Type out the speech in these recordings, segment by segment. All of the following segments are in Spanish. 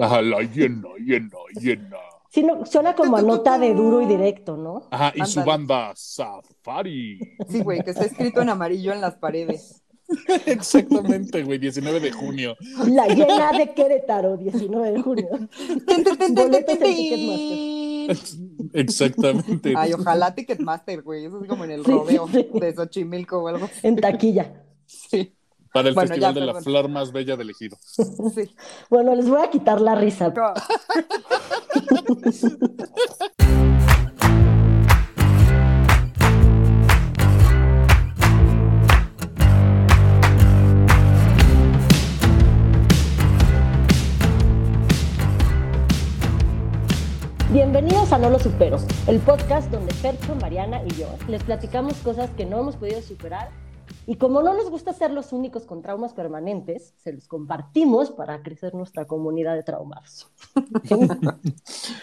Ajá, la llena, llena, llena. Sí, no, suena como a nota de duro y directo, ¿no? Ajá, y su banda Safari. Sí, güey, que está escrito en amarillo en las paredes. Exactamente, güey, 19 de junio. La llena de Querétaro, 19 de junio. Boletos en Ticketmaster. Exactamente. Ay, ojalá Ticketmaster, güey. Eso es como en el rodeo sí. de Xochimilco o algo. En taquilla. Sí, Para el Bueno, Festival ya, de la. Flor más bella del ejido. sí. Bueno, les voy a quitar la risa. Bienvenidos a No Lo Supero, el podcast donde Fercho, Mariana y yo les platicamos cosas que no hemos podido superar y como no nos gusta ser los únicos con traumas permanentes, se los compartimos para crecer nuestra comunidad de traumados.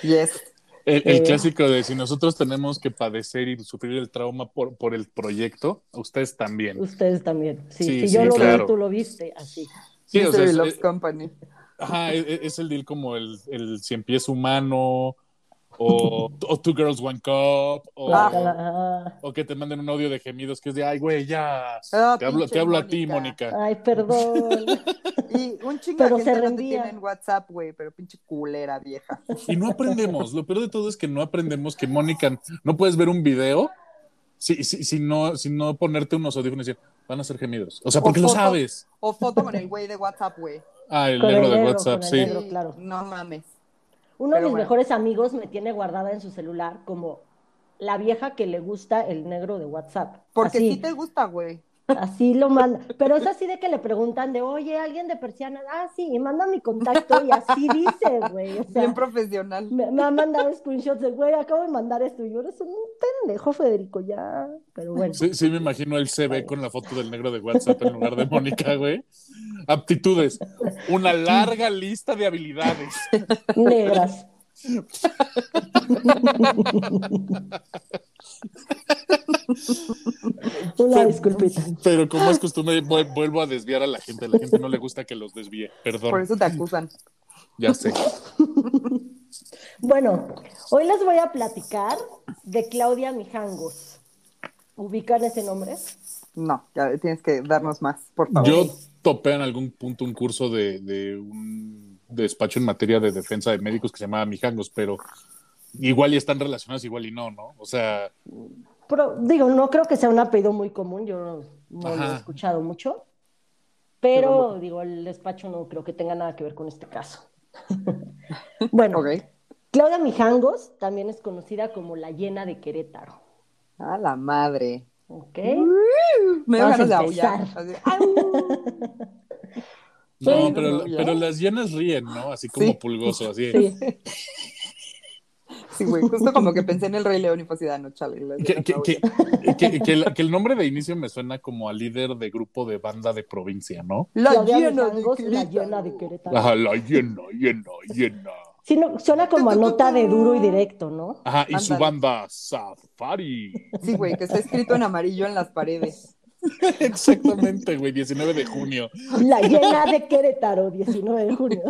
Yes. El, el Eh. clásico de si nosotros tenemos que padecer y sufrir el trauma por, por el proyecto, ustedes también. Ustedes también. Sí, Sí, si sí, yo lo claro. vi, tú lo viste, así. Sí, o sea, es, Loves es- Company. ajá, es, es el deal como el, el cien pies humano, o, o Two Girls One Cup, o, Ah, o que te manden un audio de gemidos que es de, ay, güey, ya. Ah, te hablo, te hablo a ti, Mónica. Ay, perdón. Y un chingo Pero de se gente no te tiene en WhatsApp, güey, pero pinche culera vieja. Y no aprendemos. Lo peor de todo es que no aprendemos que Mónica, no puedes ver un video si, si, si no, si no ponerte unos audífonos y decir, van a ser gemidos. O sea, porque O lo sabes. O foto con el güey de WhatsApp, güey. Ah, el Con el de negro, WhatsApp, con el sí. negro. claro. No mames. Uno de mis bueno. mejores amigos me tiene guardada en su celular como la vieja que le gusta el negro de WhatsApp. Porque así, sí te gusta, güey. Así lo manda. Pero es así de que le preguntan de, oye, alguien de persiana. Ah, sí, y manda mi contacto y así dice, güey. O sea, Bien profesional. me, me ha mandado screenshots de, güey, acabo de mandar esto. Y yo eres un pendejo, Federico, ya. Pero bueno. Sí, sí, me imagino el CV con la foto del negro de WhatsApp en lugar de Mónica, güey. Aptitudes. Una larga lista de habilidades. Negras. Una disculpita. Pero como es costumbre, vu- vuelvo a desviar a la gente. A la gente no le gusta que los desvíe. Por Perdón, eso te acusan. ya sé. Bueno, hoy les voy a platicar de Claudia Mijangos. ¿Ubican ese nombre? No, ya tienes que darnos más, por favor. Yo topé en algún punto un curso de, de un despacho en materia de defensa de médicos que se llamaba Mijangos, pero igual y están relacionados, igual y no, ¿no? O sea, Pero, digo, no creo que sea un apellido muy común, yo no lo he escuchado mucho, pero digo, el despacho no creo que tenga nada que ver con este caso. bueno. Claudia Mijangos también es conocida como la llena de Querétaro. A la madre. ¿Ok? Me dio Vamos a ganas de aullar. empezar. Así. no, Sí, pero, pero las llenas ríen, ¿no? Así como Sí. pulgoso, así. Sí. Sí, güey, justo como que pensé en el Rey León y fue así, ah, no, chale. Que, que- que- que- que el, que el nombre de inicio me suena como a líder de grupo de banda de provincia, ¿no? La llena de la llena de Querétaro. Ajá, la llena, llena, llena. Sí, no, suena como a nota de duro y directo, ¿no? Ajá, y su banda Safari. Sí, güey, que está escrito en amarillo en las paredes. Exactamente, güey, 19 de junio. La llena de Querétaro, 19 de junio.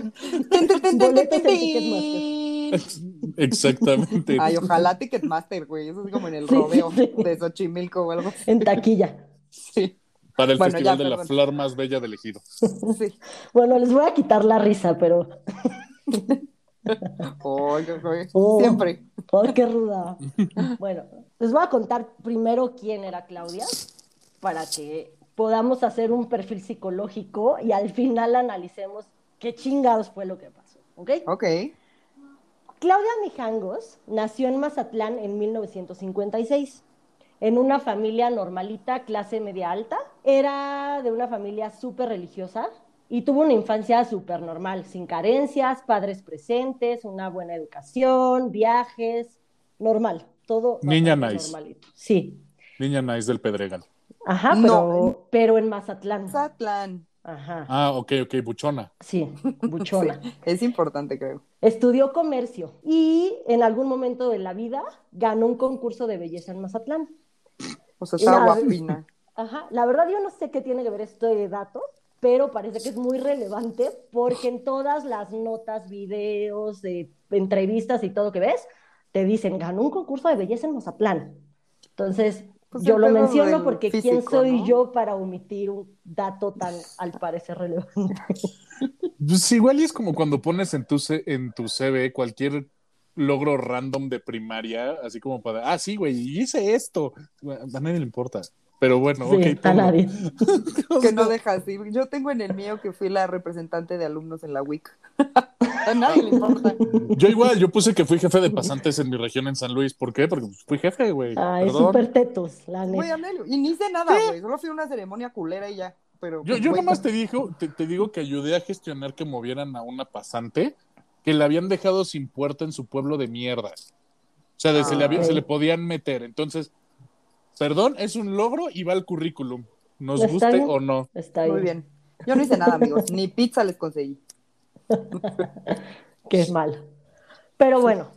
Boletos en Ticketmaster. Exactamente. Ay, ojalá Ticketmaster, güey. Eso es como en el Sí, rodeo sí. de Xochimilco o algo así. En taquilla. Sí, Para el Bueno, Festival ya, de la perdón. Flor más bella del ejido. sí. Bueno, les voy a quitar la risa, pero. Oye, güey, Oh. Siempre. ¡Ay, qué ruda! Bueno, les voy a contar primero quién era Claudia, para que podamos hacer un perfil psicológico y al final analicemos qué chingados fue lo que pasó. ¿Ok? Ok. Claudia Mijangos nació en Mazatlán en 1956, en una familia normalita, clase media alta. Era de una familia súper religiosa y tuvo una infancia súper normal, sin carencias, padres presentes, una buena educación, viajes, normal, todo Niña nice. normalito. Sí, Niña nice del Pedregal. Ajá, No. pero, pero en Mazatlán. Zatlán. Ajá, Ah, ok, ok, buchona. sí, buchona. Sí, es importante, creo. Estudió comercio y en algún momento de la vida ganó un concurso de belleza en Mazatlán. O sea, está La- guapina. Ajá, la verdad yo no sé qué tiene que ver este dato, pero parece que es muy relevante porque en todas las notas, videos, de entrevistas y todo que ves, te dicen, ganó un concurso de belleza en Mazatlán. Entonces, Pues yo lo menciono porque quién soy ¿no? yo para omitir un dato tan, al parecer, relevante. Pues igual y es como cuando pones en tu, C- en tu CV cualquier logro random de primaria, así como para, ah, sí, güey, hice esto. A nadie le importa. Pero bueno, Sí, a nadie. Que no dejas ir. Yo tengo en el mío que fui la representante de alumnos en la WIC. A nadie le importa. Yo igual, yo puse que fui jefe de pasantes en mi región en San Luis. ¿Por qué? Porque fui jefe, güey. Ay, súper tetos, la neta. Y ni hice nada, güey. Solo fui a una ceremonia culera y ya. Pero, Yo, pues, yo nomás te, dijo, te, te digo que ayudé a gestionar que movieran a una pasante que la habían dejado sin puerta en su pueblo de mierda. O sea, de- se, le había- Ah, se le podían meter. Entonces, perdón, es un logro y va al currículum. Nos Está guste bien. o no. Está Muy bien. Yo no hice nada, amigos. Ni pizza les conseguí. que es malo. Pero bueno,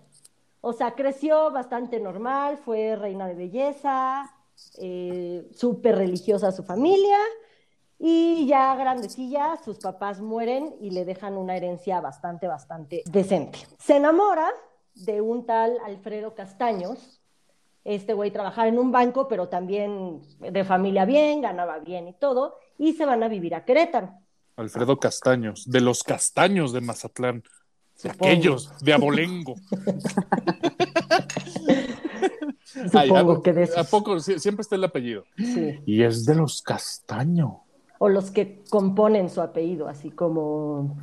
o sea, creció bastante normal, fue reina de belleza, eh, súper religiosa su familia, y ya grandecilla, sus papás mueren y le dejan una herencia bastante, bastante decente. Se enamora de un tal Alfredo Castaños. Este güey trabajaba en un banco, pero también de familia bien, ganaba bien y todo, y se van a vivir a Querétaro. Alfredo Castaños, de los castaños de Mazatlán. De aquellos, de Abolengo. Ay, Supongo ¿a, que de ¿A esos. poco? Sie- Siempre está el apellido. Sí. Y es de los castaños. o los que componen su apellido, así como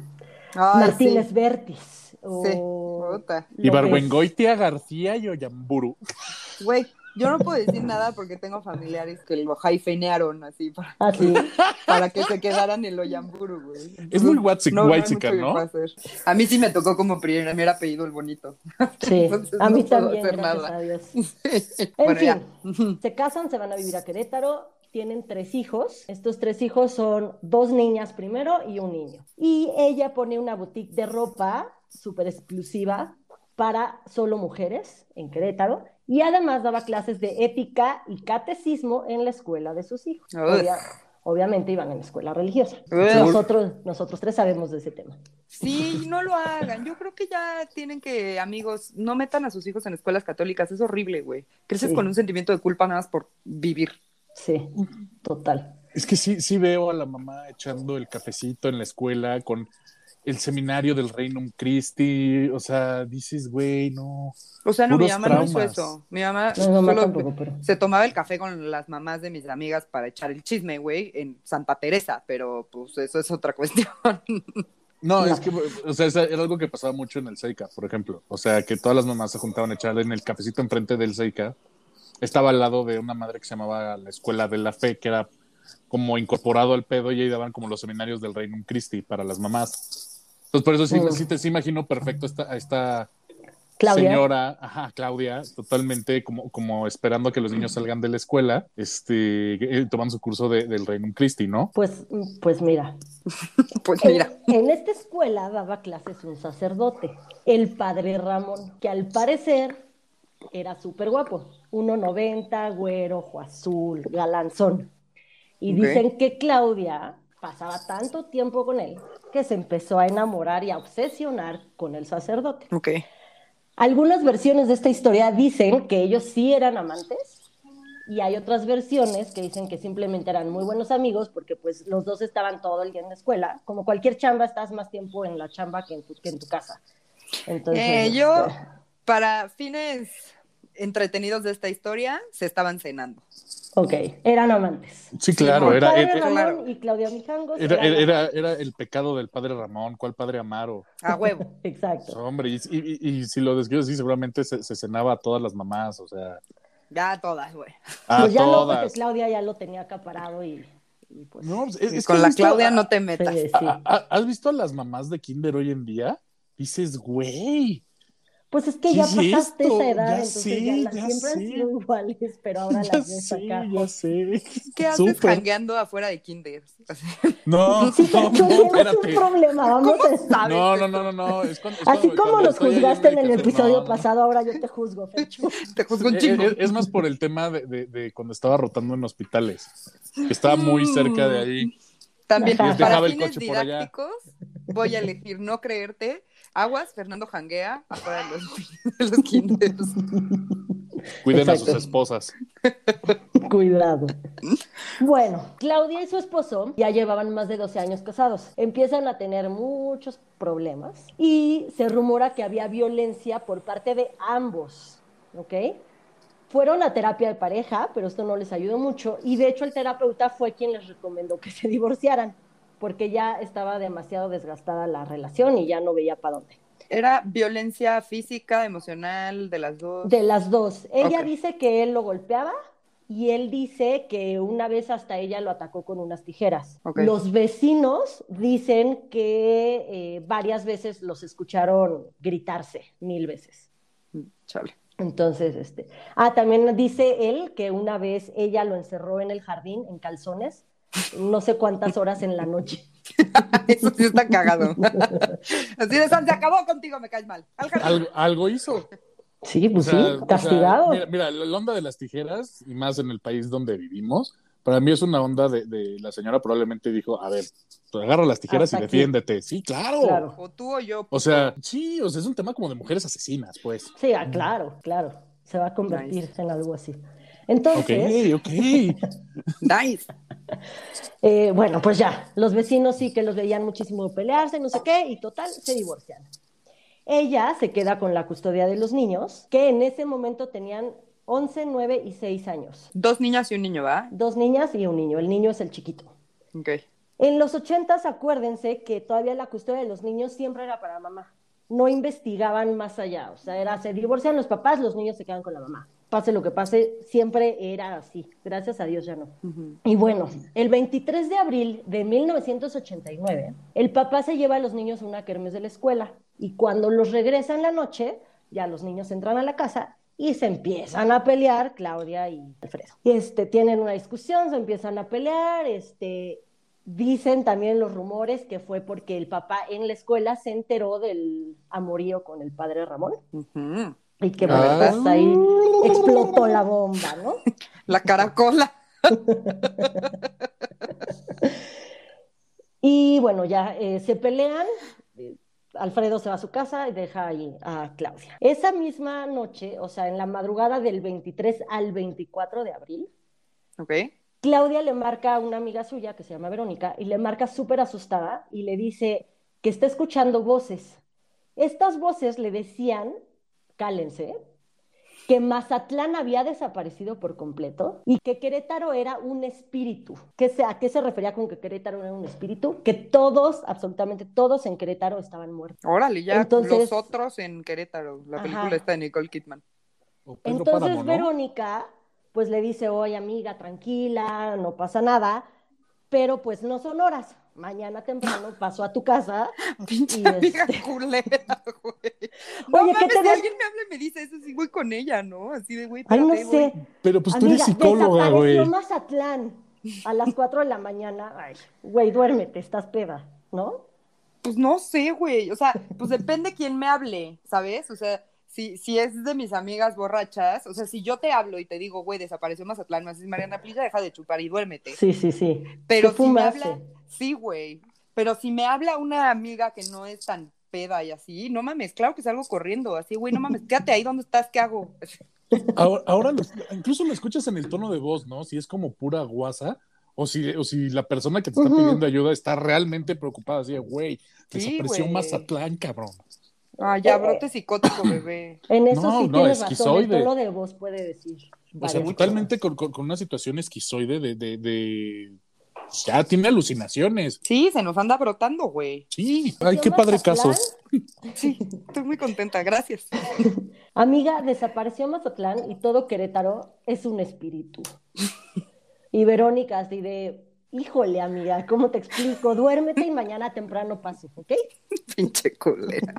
Ay, Martínez sí. Vertis. Sí. O. Ibargüengoitia García y Oyamburu. Güey, yo no puedo decir nada porque tengo familiares que lo hyphenearon así para, Ah, sí. para que se quedaran en el Oyamburu, güey. Es muy whitezic- No, no hacer. A mí sí me tocó como primer apellido el bonito. Sí, Entonces a mí no puedo también, hacer gracias nada. a Dios. En bueno, ya. fin, se casan, se van a vivir a Querétaro, tienen tres hijos. Estos tres hijos son dos niñas primero y un niño. Y ella pone una boutique de ropa súper exclusiva para solo mujeres en Querétaro y además daba clases de ética y catecismo en la escuela de sus hijos. Obvia- obviamente iban en la escuela religiosa. Nosotros, nosotros tres sabemos de ese tema. Sí, no lo hagan. Yo creo que ya tienen que, amigos, no metan a sus hijos en escuelas católicas. Es horrible, güey. Creces Sí. con un sentimiento de culpa nada más por vivir. Sí, total. Es que sí, sí veo a la mamá echando el cafecito en la escuela con el seminario del Reino Christi. O sea, dices, güey, no. O sea, no, mi mamá no hizo traumas. eso. Mi mamá No, mi mamá solo tampoco, pero... se tomaba el café con las mamás de mis amigas para echar el chisme, güey, en Santa Teresa, pero pues eso es otra cuestión. No, No. es que, o sea, era algo que pasaba mucho en el Seika, por ejemplo. O sea, que todas las mamás se juntaban a echar en el cafecito enfrente del Seika. Estaba al lado de una madre que se llamaba la Escuela de la Fe, que era como incorporado al pedo y ahí daban como los seminarios del Reino Christi para las mamás. Entonces, por eso sí, Mm. sí te sí imagino perfecto esta, a esta Claudia. señora, ajá, Claudia, totalmente como, como esperando a que los niños salgan de la escuela, este, eh, tomando su curso de- del Reino Christi, ¿no? Pues, pues mira, Pues en, mira, en esta escuela daba clases un sacerdote, el padre Ramón, que al parecer era súper guapo, 1,90, güero, ojo azul, galanzón. Y dicen que Claudia pasaba tanto tiempo con él que se empezó a enamorar y a obsesionar con el sacerdote. ok. Algunas versiones de esta historia dicen que ellos sí eran amantes y hay otras versiones que dicen que simplemente eran muy buenos amigos porque pues los dos estaban todo el día en la escuela. Como cualquier chamba, estás más tiempo en la chamba que en tu, que en tu casa. Entonces, Eh, yo, este, para fines entretenidos de esta historia, se estaban cenando. ok, eran amantes. Sí, claro, El era, padre era, Ramón claro. y Claudia Mijangos. era, eran el pecado del padre Ramón, ¿cuál padre Amaro? A huevo. Exacto. Hombre, y, y- y si lo describo así, seguramente se, se cenaba a todas las mamás, o sea, Ya todas, güey. a Pues ya no, porque todas. Claudia ya lo tenía acaparado y, y pues... No, es, es que Con la Claudia a- no te metas. sí, sí. a- a- ¿Has visto a las mamás de Kinder hoy en día? Dices, güey, Pues es que ¿Qué ya es pasaste esto? esa edad, Ya entonces sé, ya, las- ya siempre han sé. sido iguales, pero ahora ya las ves sé, acá. ya sé. ¿Qué haces jangueando afuera de kinder? No, Sí, no, tú no, tienes un espérate. problema, vamos a sabes No, no, no, no, no. Es cuando, es Así cuando- como cuando nos juzgaste en el episodio No, no. pasado, ahora yo te juzgo, Fecho. Te juzgo un chingo. eh, Es más por el tema de, de- de cuando estaba rotando en hospitales. que Estaba muy cerca de ahí. También, para fines didácticos, voy a elegir no creerte. Aguas, Fernando Janguea, afuera de los, de los kinders. Cuiden a sus esposas. Cuidado. Bueno, Claudia y su esposo ya llevaban más de 12 años casados. Empiezan a tener muchos problemas y se rumora que había violencia por parte de ambos, ¿ok? Fueron a terapia de pareja, pero esto no les ayudó mucho y de hecho el terapeuta fue quien les recomendó que se divorciaran porque ya estaba demasiado desgastada la relación y ya no veía para dónde. Era violencia física, emocional, de las dos. De las dos. Ella dice que él lo golpeaba y él dice que una vez hasta ella lo atacó con unas tijeras. Los vecinos dicen que eh, varias veces los escucharon gritarse, mil veces. Chale. Entonces, este. Ah, también dice él que una vez ella lo encerró en el jardín en calzones, no sé cuántas horas en la noche. Eso sí está cagado. Así de San, se acabó contigo, me caes mal. Al. Algo, algo hizo. Sí, O pues sea, sí, o sea, castigado. mira, mira, la onda de las tijeras, y más en el país donde vivimos, para mí es una onda de, de la señora probablemente dijo, a ver, pues agarra las tijeras Hasta y aquí. defiéndete. Sí, claro. Claro. O tú o yo. O sea, sí, o sea, es un tema como de mujeres asesinas, pues. Sí, ah, claro, claro. Se va a convertir Nice. en algo así. Ok, Entonces, ok. Nice. eh, bueno, pues ya, los vecinos sí que los veían muchísimo pelearse, no sé qué, y total, se divorcian. Ella se queda con la custodia de los niños, que en ese momento tenían 11, 9 y 6 años. Dos niñas y un niño, ¿va? Dos niñas y un niño. El niño es el chiquito. Ok. En los 80 acuérdense que todavía la custodia de los niños siempre era para mamá. No investigaban más allá. O sea, era se divorcian los papás, los niños se quedan con la mamá. Pase lo que pase, siempre era así. Gracias a Dios ya no. Y bueno, el 23 de abril de 1989, el papá se lleva a los niños a una kermés de la escuela y cuando los regresa en la noche, ya los niños entran a la casa y se empiezan a pelear Claudia y Alfredo. Este, tienen una discusión, se empiezan a pelear, este, dicen también los rumores que fue porque el papá en la escuela se enteró del amorío con el padre Ramón y que bueno, Ah. pues ahí explotó la bomba, ¿no? La caracola. Y bueno, ya eh, se pelean. eh, Alfredo se va a su casa y deja ahí a Claudia. Esa misma noche, o sea, en la madrugada del 23 al 24 de abril, Ok. Claudia le marca a una amiga suya que se llama Verónica y le marca súper asustada y le dice que está escuchando voces. Estas voces le decían, cálense, que Mazatlán había desaparecido por completo y que Querétaro era un espíritu. ¿Qué se, ¿A qué se refería con que Querétaro era un espíritu? Que todos, absolutamente todos en Querétaro estaban muertos. Órale, ya Entonces- los otros en Querétaro. La Ajá. película está de Nicole Kidman. Entonces Páramo, ¿no? Verónica, pues le dice, oye amiga, tranquila, no pasa nada, pero pues no son horas. Mañana temprano paso a tu casa. Pinche Y amiga este- culera, güey. No Oye, ¿qué mames, te si des- alguien me habla y me dice eso, sí voy con ella, ¿no? Así de, güey, Ay, no sé. Pero pues tú eres psicóloga, güey. Mazatlán a las 4 de la mañana. Ay, güey, duérmete, estás peda, ¿no? Pues no sé, güey. O sea, pues depende quién me hable, ¿sabes? O sea, si, si es de mis amigas borrachas, o sea, si yo te hablo y te digo, güey, desapareció Mazatlán, me haces Mariana Plilla, deja de chupar y duérmete. Sí, sí, sí. Pero ¿Qué si me habla, sí, güey. Pero si me habla una amiga que no es tan peda y así, no mames, claro que salgo corriendo, así, güey, no mames, quédate ahí donde estás, ¿qué hago? Ahora, ahora lo- incluso lo escuchas en el tono de voz, ¿no? Si es como pura guasa, o si, o si la persona que te está pidiendo ayuda está realmente preocupada, así de, güey, desapareció. Mazatlán, cabrón. Ah, ya, brote psicótico, bebé. En eso No, sí no, tienes razón, el esquizoide. tono de voz puede decir. O sea, totalmente con, con- con una situación esquizoide de, de, de- Ya tiene alucinaciones. Sí, se nos anda brotando, güey. Sí, ay, qué padre Mazatlán, caso. Sí, estoy muy contenta, gracias. Amiga, desapareció Mazatlán y todo Querétaro es un espíritu. Y Verónica así de, híjole amiga, ¿cómo te explico? Duérmete y mañana temprano paso, ¿ok? Pinche culera.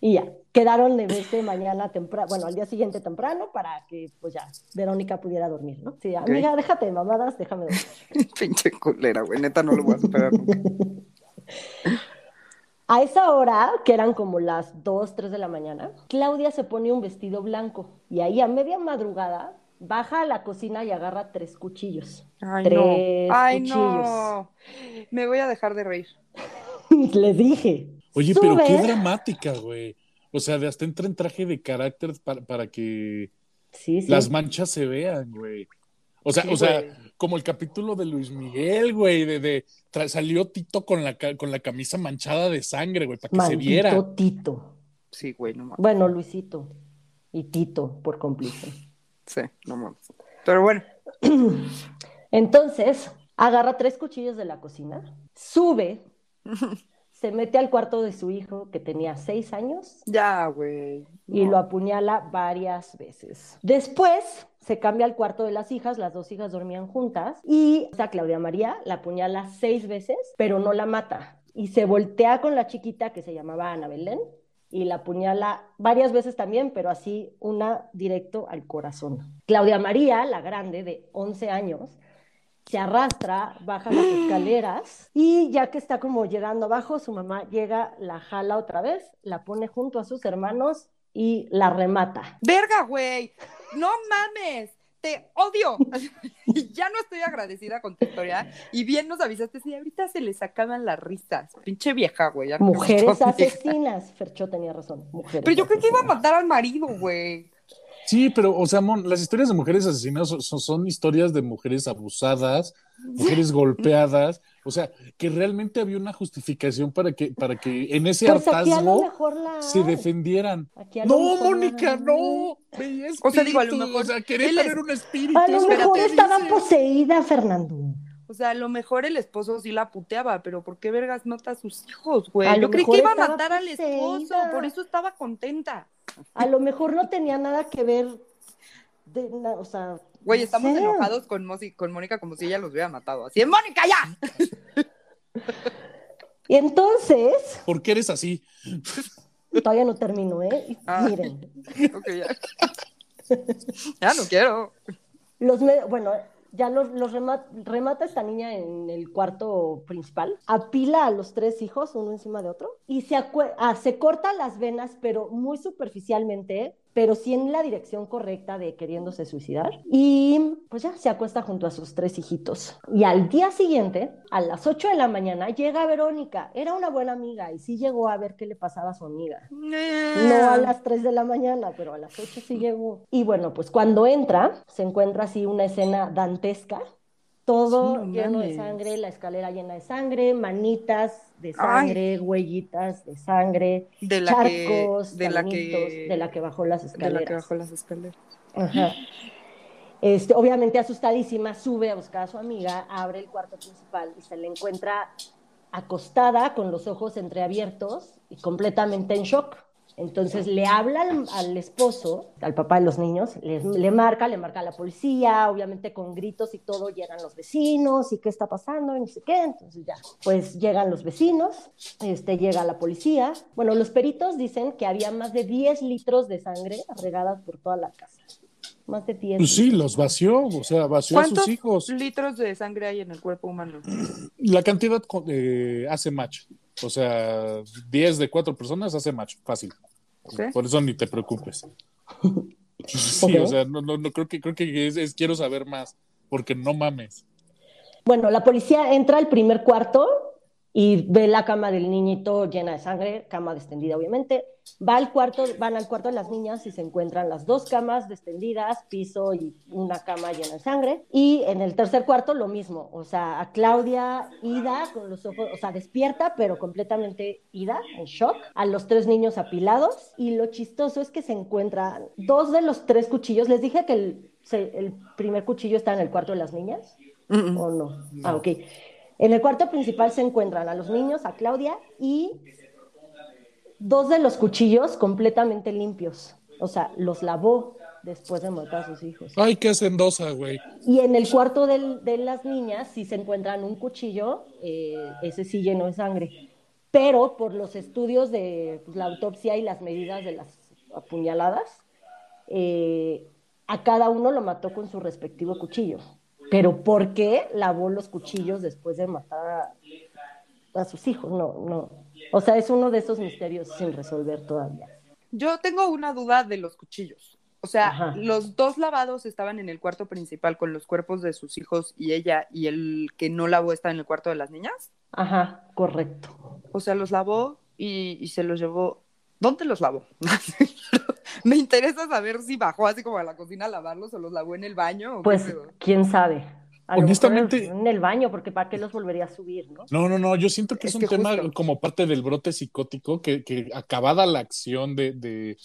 Y ya, quedaron de verse mañana temprano, bueno, al día siguiente temprano para que pues ya Verónica pudiera dormir, ¿no? Sí, amiga, déjate de mamadas, déjame dormir. Pinche culera, güey, neta no lo voy a superar nunca. A esa hora, que eran como las 2, 3 de la mañana, Claudia se pone un vestido blanco y ahí a media madrugada baja a la cocina y agarra tres cuchillos. Ay, tres no. Ay, cuchillos. no. Me voy a dejar de reír. Les dije. Oye, pero qué dramática, güey. O sea, de hasta entra en traje de carácter para, para que Sí, sí. las manchas se vean, güey. O sea, Sí, o sea, güey. como el capítulo de Luis Miguel, güey, de, salió Tito con la, con la camisa manchada de sangre, güey, para que se viera. Tito. Sí, güey, no. Bueno, Luisito. Y Tito, por cómplice. Sí, no mames. Pero bueno, Entonces, agarra tres cuchillos de la cocina, sube, se mete al cuarto de su hijo, que tenía seis años, ya, güey. y lo apuñala varias veces. Después se cambia al cuarto de las hijas, las dos hijas dormían juntas, y a Claudia María la apuñala seis veces, pero no la mata. Y se voltea con la chiquita que se llamaba Ana Belén, y la apuñala varias veces también, pero así una directo al corazón. Claudia María, la grande, de 11 años, se arrastra, baja las escaleras y ya que está como llegando abajo, su mamá llega, la jala otra vez, la pone junto a sus hermanos y la remata. Verga, güey. No mames. Te odio. ya no estoy agradecida con tu historia. Y bien nos avisaste, sí, ahorita se les acaban las risas. Pinche vieja, güey. Mujeres vieja. asesinas. Fercho tenía razón. Mujeres Pero yo creo que iba a matar al marido, güey. Sí, pero, o sea, Mon, las historias de mujeres asesinadas son, son- son historias de mujeres abusadas, mujeres golpeadas, o sea, que realmente había una justificación para que, para que en ese Pues hartazgo la se defendieran. No, la Mónica, no. Veía O sea, digo, a lo mejor O sea, quería tener un espíritu. A lo Espérate, mejor estaba dice. poseída, Fernando. O sea, a lo mejor el esposo sí la puteaba, pero ¿por qué vergas mata a sus hijos, güey? A Yo creí que iba a matar al esposo, por eso estaba contenta. A lo mejor no tenía nada que ver. De, na- o sea, Güey, no estamos sé. enojados con, Mosi- con Mónica como si ella los hubiera matado. Así, de, Mónica, ya. Y entonces, ¿Por qué eres así? todavía no termino, ¿eh? Ah. Miren, Ok, ya. ya no quiero. los me- bueno, ya los, los rema- remata esta niña en el cuarto principal, apila a los tres hijos, uno encima de otro, y se, ah, se corta las venas, pero muy superficialmente, pero sí en la dirección correcta de queriéndose suicidar. Y pues ya se acuesta junto a sus tres hijitos. Y al día siguiente, a las 8 de la mañana, llega Verónica. Era una buena amiga y sí llegó a ver qué le pasaba a su amiga. No a las 3 de la mañana, pero a las 8 sí llegó. Y bueno, pues cuando entra, se encuentra así una escena dantesca, todo Sí, no lleno de sangre, la escalera llena de sangre, manitas de sangre, huellitas de sangre, De la charcos, que, de la que, de la que bajó las de escaleras. la que bajó las escaleras. Ajá. Este, obviamente asustadísima, sube a buscar a su amiga, abre el cuarto principal y se le encuentra acostada con los ojos entreabiertos y completamente en shock. Entonces le habla al, al esposo, al papá de los niños, le, le marca, le marca a la policía, obviamente con gritos y todo, llegan los vecinos y qué está pasando y no sé qué, entonces ya, pues llegan los vecinos, este, llega la policía. Bueno, los peritos dicen que había más de 10 litros de sangre regadas por toda la casa. Más de 10. Pues sí, los vació, o sea, vació a ¿Cuántos sus hijos. litros de sangre hay en el cuerpo humano? La cantidad eh, hace match. O sea, 10 de 4 personas hace match, fácil. ¿Ok? Por eso ni te preocupes. Sí, o sea, no, no, no creo que creo que es, es- quiero saber más, porque no mames. Bueno, la policía entra al primer cuarto y ve la cama del niñito llena de sangre, cama extendida obviamente. Va al cuarto, van al cuarto de las niñas y se encuentran las dos camas extendidas, piso y una cama llena de sangre. Y en el tercer cuarto lo mismo, o sea, a Claudia ida con los ojos, o sea, despierta pero completamente ida, en shock. A los tres niños apilados y lo chistoso es que se encuentran dos de los tres cuchillos. Les dije que el, el primer cuchillo está en el cuarto de las niñas. ¿O no? Ah, ok. En el cuarto principal se encuentran a los niños, a Claudia y dos de los cuchillos completamente limpios. O sea, los lavó después de matar a sus hijos. Ay, qué hacendosa, güey. Y en el cuarto del- de las niñas sí se encuentran un cuchillo, eh, ese sí lleno de sangre. Pero por los estudios de pues, la autopsia y las medidas de las apuñaladas, eh, a cada uno lo mató con su respectivo cuchillo. Pero ¿por qué lavó los cuchillos después de matar a, a sus hijos? No, no. O sea, es uno de esos misterios sin resolver todavía. Yo tengo una duda de los cuchillos. O sea, Ajá. los dos lavados estaban en el cuarto principal con los cuerpos de sus hijos y ella, y el que no lavó está en el cuarto de las niñas. Ajá, correcto. O sea, los lavó y, y se los llevó. ¿Dónde los lavó? Me interesa saber si bajó así como a la cocina a lavarlos o los lavó en el baño. ¿o Pues, quién sabe. A Honestamente- en el baño, porque ¿para qué los volvería a subir, no? No, no, no, yo siento que es, Es un que tema justo. como parte del brote psicótico que, que acabada la acción de, de,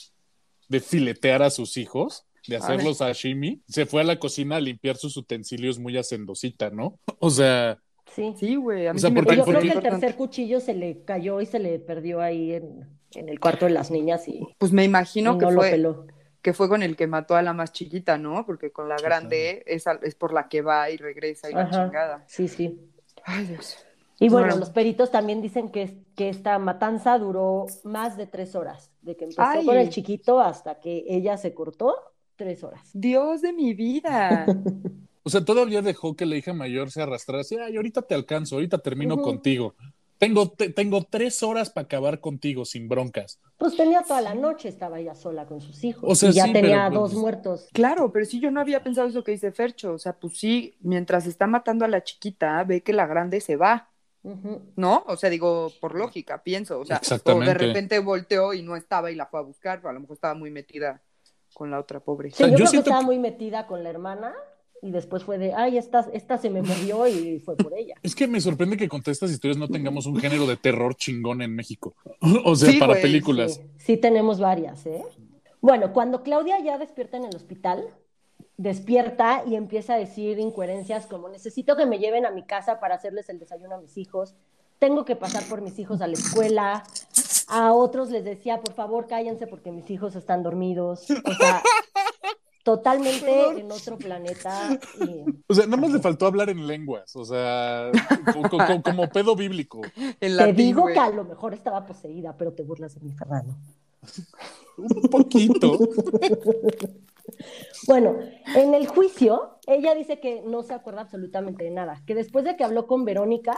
de filetear a sus hijos, de hacerlos sashimi, se fue a la cocina a limpiar sus utensilios muy hacendosita, ¿no? O sea, Sí. Sí, güey. A mí O sea, sí me porque- yo creo que el tercer cuchillo se le cayó y se le perdió ahí en, en el cuarto de las niñas y, Pues me imagino no que lo fue, peló. que fue con el que mató a la más chiquita, ¿no? Porque con la grande es, es por la que va y regresa y la chingada. Sí, sí. Ay, Dios. Y bueno, Bueno. los peritos también dicen que, que esta matanza duró más de tres horas, de que empezó Ay. con el chiquito hasta que ella se cortó, tres horas. Dios de mi vida. o sea, todavía dejó que la hija mayor se arrastrara así, ay, ahorita te alcanzo, ahorita termino contigo. Tengo, te- tengo tres horas para acabar contigo sin broncas. Pues tenía toda la noche, estaba ella sola con sus hijos. O sea, y ya sí, tenía pero, dos pues, muertos. Claro, pero sí, yo no había pensado eso que dice Fercho. O sea, pues sí, mientras está matando a la chiquita, ve que la grande se va. ¿no? O sea, digo, por lógica, pienso. O sea, o de repente volteó y no estaba y la fue a buscar, a lo mejor estaba muy metida con la otra pobre. Sí, yo, yo creo siento que estaba muy metida con la hermana y después fue de, ay, esta, esta se me movió y fue por ella. Es que me sorprende que con estas historias no tengamos un género de terror chingón en México. O sea, Sí, para güey, películas. Sí, sí tenemos varias, ¿eh? Bueno, cuando Claudia ya despierta en el hospital, despierta y empieza a decir incoherencias como necesito que me lleven a mi casa para hacerles el desayuno a mis hijos, tengo que pasar por mis hijos a la escuela, a otros les decía, por favor, cállense porque mis hijos están dormidos, o sea, totalmente en otro planeta. y- O sea, nada más le faltó hablar en lenguas, o sea, co- co- co- como, pedo bíblico. En Te digo güey. que a lo mejor estaba poseída, pero te burlas de mi Fernando. Un poquito. Bueno, en el juicio, ella dice que no se acuerda absolutamente de nada, que después de que habló con Verónica,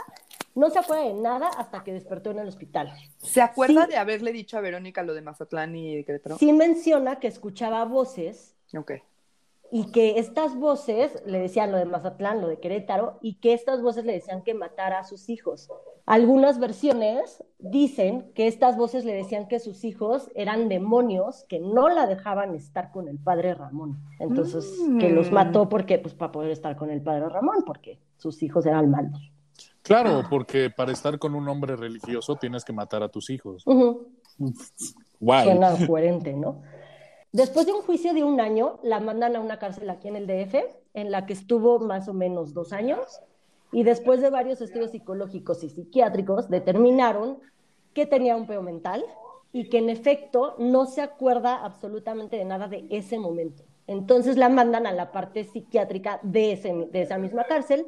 no se acuerda de nada hasta que despertó en el hospital. ¿Se acuerda Sí. de haberle dicho a Verónica lo de Mazatlán y de Querétaro? Sí menciona que escuchaba voces Ok. y que estas voces le decían lo de Mazatlán, lo de Querétaro, y que estas voces le decían que matara a sus hijos. Algunas versiones dicen que estas voces le decían que sus hijos eran demonios que no la dejaban estar con el padre Ramón. Entonces, que los Mm. mató porque, pues, para poder estar con el padre Ramón, porque sus hijos eran malos. Claro, porque para estar con un hombre religioso tienes que matar a tus hijos. Guay. Suena coherente, ¿no? Después de un juicio de un año, la mandan a una cárcel aquí en el DF, en la que estuvo más o menos dos años, y después de varios estudios psicológicos y psiquiátricos, determinaron que tenía un peo mental y que en efecto no se acuerda absolutamente de nada de ese momento. Entonces la mandan a la parte psiquiátrica de, ese, de esa misma cárcel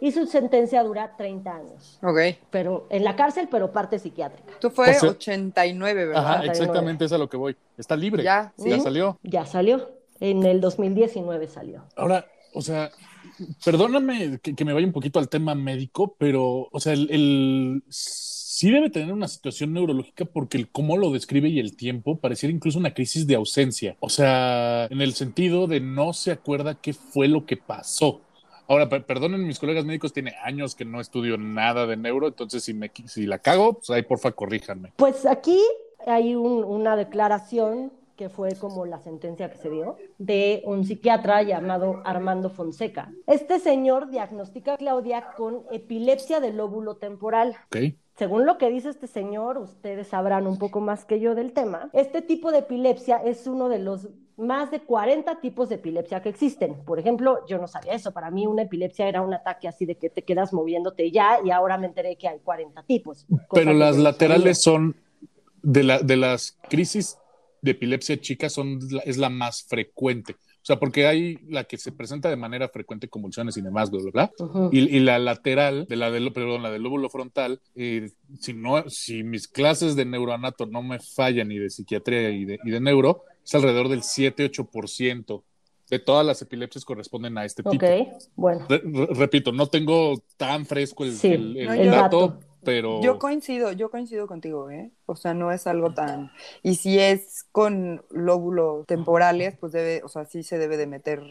y su sentencia dura 30 años, Ok. pero en la cárcel, pero parte psiquiátrica. Tú fue O sea- 89, ¿verdad? Ajá, 49. exactamente es a lo que voy. Está libre. Ya, Ya ¿sí? salió. Ya salió, en el 2019 salió. Ahora, o sea, perdóname que, que me vaya un poquito al tema médico, pero, o sea, el, el- sí debe tener una situación neurológica porque el cómo lo describe y el tiempo pareciera incluso una crisis de ausencia. O sea, en el sentido de no se acuerda qué fue lo que pasó. Ahora, per- perdonen mis colegas médicos, tiene años que no estudio nada de neuro, entonces si, me, si la cago, pues ahí porfa corríjanme. Pues aquí hay un- una declaración que fue como la sentencia que se dio de un psiquiatra llamado Armando Fonseca. Este señor diagnostica a Claudia con epilepsia del lóbulo temporal. ¿Ok? Según lo que dice este señor, ustedes sabrán un poco más que yo del tema, este tipo de epilepsia es uno de los más de 40 tipos de epilepsia que existen. Por ejemplo, yo no sabía eso. Para mí una epilepsia era un ataque así de que te quedas moviéndote ya y ahora me enteré que hay 40 tipos. Pero las laterales son de, la, de las crisis de epilepsia chica son es la más frecuente. O sea, porque hay la que se presenta de manera frecuente, convulsiones y demás, bla, bla, bla. Y, y la lateral, de la del, perdón, la del lóbulo frontal, eh, si, no, si mis clases de neuroanato no me fallan y de psiquiatría y de, y de neuro, es alrededor del 7-8% de todas las epilepsias corresponden a este tipo. Ok, bueno. Re- re- repito, no tengo tan fresco el, Sí, el- el No, el dato, dato. Pero... Yo coincido, yo coincido contigo, ¿eh? O sea, no es algo tan... Y si es con lóbulos temporales, pues debe, o sea, sí se debe de meter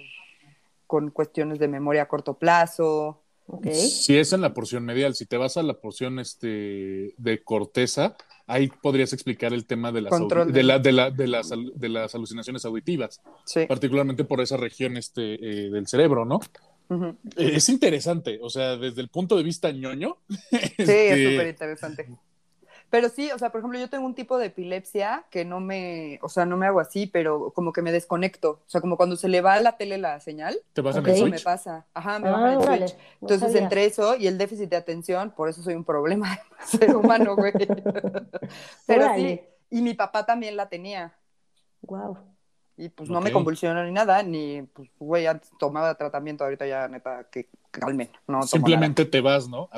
con cuestiones de memoria a corto plazo. Ok. Si es en la porción medial, si te vas a la porción este, de corteza, ahí podrías explicar el tema de las, de- de, la- de, la- de las, al- de las alucinaciones auditivas, Sí. particularmente por esa región este, eh, del cerebro, ¿no? Eh, Es interesante, o sea, desde el punto de vista ñoño. Sí, este, es súper interesante. Pero sí, o sea, por ejemplo, yo tengo un tipo de epilepsia que no me, o sea, no me hago así, pero como que me desconecto. O sea, como cuando se le va a la tele la señal, Te vas Ok. en el switch. me pasa. Ajá, me Ah, el órale, switch. no Entonces, entre eso y el déficit de atención, por eso soy un problema de ser humano, güey. Pero Órale. sí, y mi papá también la tenía. Wow. Y pues no me convulsionó ni nada, ni, pues, güey, antes tomaba tratamiento, ahorita ya, neta, que calmen, no Simplemente te vas, ¿no?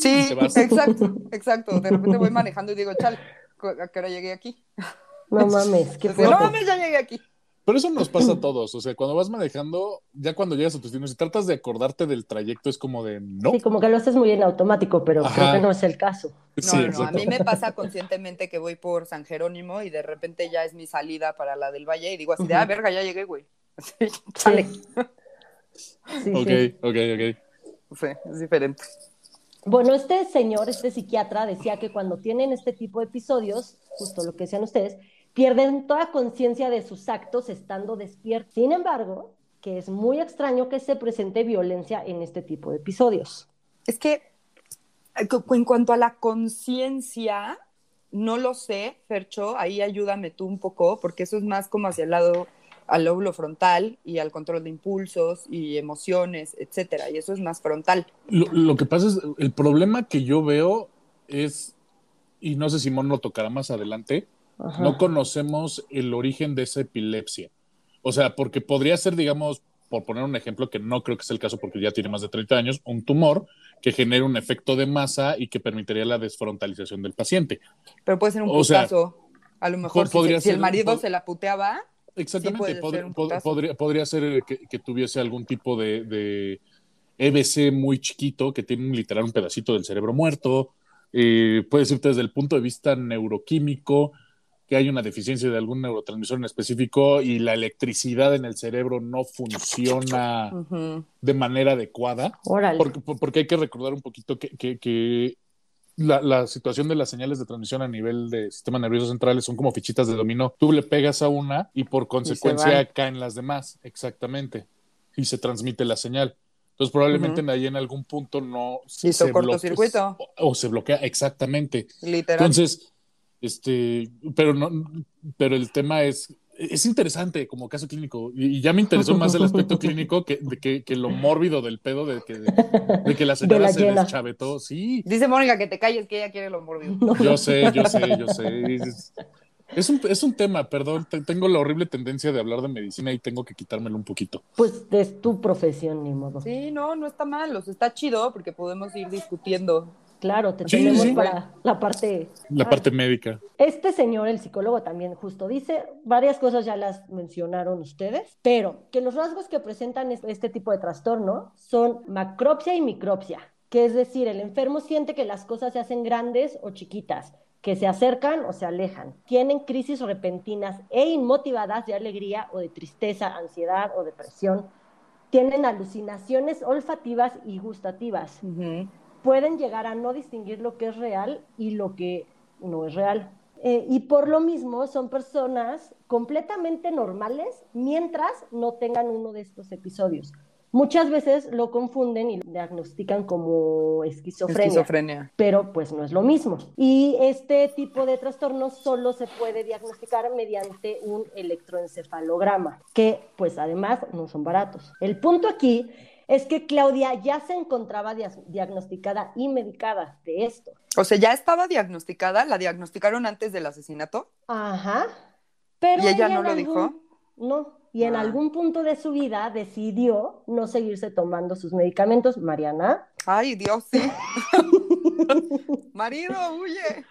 Sí, te vas. exacto, exacto. De repente voy manejando y digo, chale, ¿a qué hora llegué aquí? No mames, qué Así, no mames, ya llegué aquí. Pero eso nos pasa a todos, o sea, cuando vas manejando, ya cuando llegas a tu destino, si tratas de acordarte del trayecto, es como de no. Sí, como que lo haces muy en automático, pero Ajá. creo que no es el caso. No, Sí, no, no, a mí me pasa conscientemente que voy por San Jerónimo y de repente ya es mi salida para la del Valle y digo así de, ah, verga, ya llegué, güey. Así, chale. Sí, Ok, sí. ok, ok. Sí, es diferente. Bueno, este señor, este psiquiatra, decía que cuando tienen este tipo de episodios, justo lo que decían ustedes, pierden toda conciencia de sus actos estando despiertos. Sin embargo, que es muy extraño que se presente violencia en este tipo de episodios. Es que eh, en cuanto a la conciencia, no lo sé, Fercho, ahí ayúdame tú un poco, porque eso es más como hacia el lado, al lóbulo frontal y al control de impulsos y emociones, etcétera, y eso es más frontal. Lo, lo que pasa es, el problema que yo veo es, y no sé si Mon lo tocará más adelante, Ajá. no conocemos el origen de esa epilepsia. O sea, porque podría ser, digamos, por poner un ejemplo, que no creo que sea el caso porque ya tiene más de 30 años, un tumor que genere un efecto de masa y que permitiría la desfrontalización del paciente. Pero puede ser un O sea, putazo. a lo mejor si, podría se- si el marido se la puteaba, Exactamente, pod- pod- podría, podría ser que, que tuviese algún tipo de, de EBC muy chiquito, que tiene un, literal un pedacito del cerebro muerto. Eh, puede ser desde el punto de vista neuroquímico, que hay una deficiencia de algún neurotransmisor en específico y la electricidad en el cerebro no funciona ujú, de manera adecuada. Órale. Porque, porque hay que recordar un poquito que, que- que la, la situación de las señales de transmisión a nivel de sistema nervioso central son como fichitas de dominó. Tú le pegas a una y por consecuencia van. caen las demás, exactamente. Y se transmite la señal. Entonces probablemente Ujú. ahí en algún punto no Hizo se cortocircuito. o, o se bloquea, exactamente. literal. Entonces, este, pero no, pero el tema es, es interesante como caso clínico y, y ya me interesó más el aspecto clínico que, de que, que lo mórbido del pedo de que, de que la señora la se llena. deschavetó. Sí, Dice Mónica que te calles, que ella quiere lo mordido. yo sé, yo sé, yo sé. Es, es un, es un tema, perdón, te- tengo la horrible tendencia de hablar de medicina y tengo que quitármelo un poquito. Pues es tu profesión, ni modo. Sí, no, no está mal, o sea, está chido porque podemos ir discutiendo. Claro, te Sí, tenemos sí. para la parte... La Ah, parte médica. Este señor, el psicólogo, también justo dice, varias cosas ya las mencionaron ustedes, pero que los rasgos que presentan es- este tipo de trastorno son macropsia y micropsia, que es decir, el enfermo siente que las cosas se hacen grandes o chiquitas, que se acercan o se alejan, tienen crisis repentinas e inmotivadas de alegría o de tristeza, ansiedad o depresión, tienen alucinaciones olfativas y gustativas, Ujú. Pueden llegar a no distinguir lo que es real y lo que no es real. Eh, y por lo mismo son personas completamente normales mientras no tengan uno de estos episodios. Muchas veces lo confunden y diagnostican como esquizofrenia, Esquizofrenia. pero pues no es lo mismo. Y este tipo de trastorno solo se puede diagnosticar mediante un electroencefalograma, que pues además no son baratos. El punto aquí es que Claudia ya se encontraba dia- diagnosticada y medicada de esto. O sea, ya estaba diagnosticada, la diagnosticaron antes del asesinato. Ajá. Pero ¿Y ella no lo algún- dijo? No, y en Ah. algún punto de su vida decidió no seguirse tomando sus medicamentos. Mariana, Ay, Dios, sí. Marido, huye.